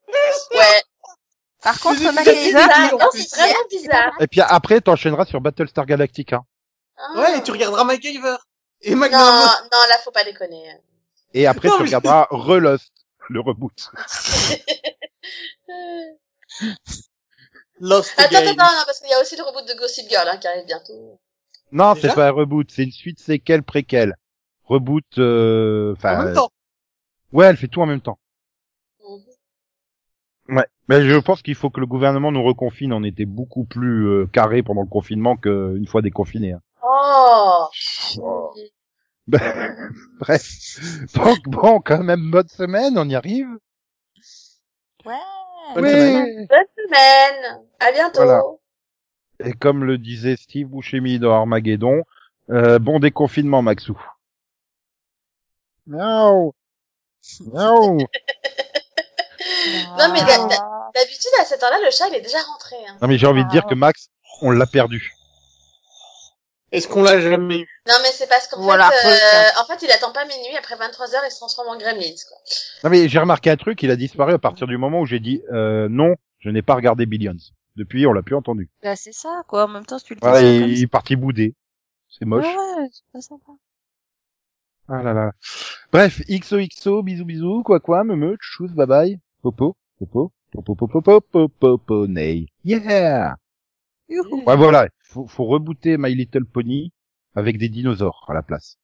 [laughs] Ouais. Par contre, C'est MacGyver, bizarre. Non, c'est c'est vraiment bizarre. Et puis après, t'enchaîneras sur Battlestar Galactica. Ah. Ouais, et tu regarderas MacGyver. Et Non, Magnum. non, là, faut pas déconner. Et après, Non, tu regarderas Relost, le reboot. [laughs] Lost Attends, attends, non, parce qu'il y a aussi le reboot de Gossip Girl hein, qui arrive bientôt. Non, c'est pas un reboot, c'est une suite séquelle préquelle. Reboot, euh, enfin, En même temps. ouais, elle fait tout en même temps. Mhm. Ouais, mais je pense qu'il faut que le gouvernement nous reconfine. On était beaucoup plus euh, carré pendant le confinement qu'une fois déconfiné. Hein. Oh. Oh. [laughs] Bref, donc bon, quand même bonne semaine, on y arrive. Ouais. Bonne Oui. semaine. Bonne semaine. À bientôt. Voilà. Et comme le disait Steve Buscemi dans Armageddon, euh, bon déconfinement, Maxou. Miaou. Miaou. Non, mais d'hab- D'habitude, à cette heure-là, le chat, il est déjà rentré. Hein. Non mais j'ai envie de dire que Max, on l'a perdu. Est-ce qu'on l'a jamais eu? Non, mais c'est parce qu'en Voilà, fait, euh, en fait, il attend pas minuit. Après 23 heures, il se transforme en gremlins, quoi. Non mais j'ai remarqué un truc, il a disparu à partir du moment où j'ai dit euh, non, je n'ai pas regardé Billions. Depuis, on l'a plus entendu. Bah, c'est ça, quoi. En même temps, si tu le Voilà, il, il est parti bouder. C'est moche. Ouais, ouais, c'est pas sympa. Ah là là. Bref, XOXO, bisous bisous, quoi quoi, me me, tchous, bye bye, popo, popo, popo, popo, popo, popo, ney. Yeah! Youhou. Ouais, voilà, faut, faut rebooter My Little Pony avec des dinosaures à la place.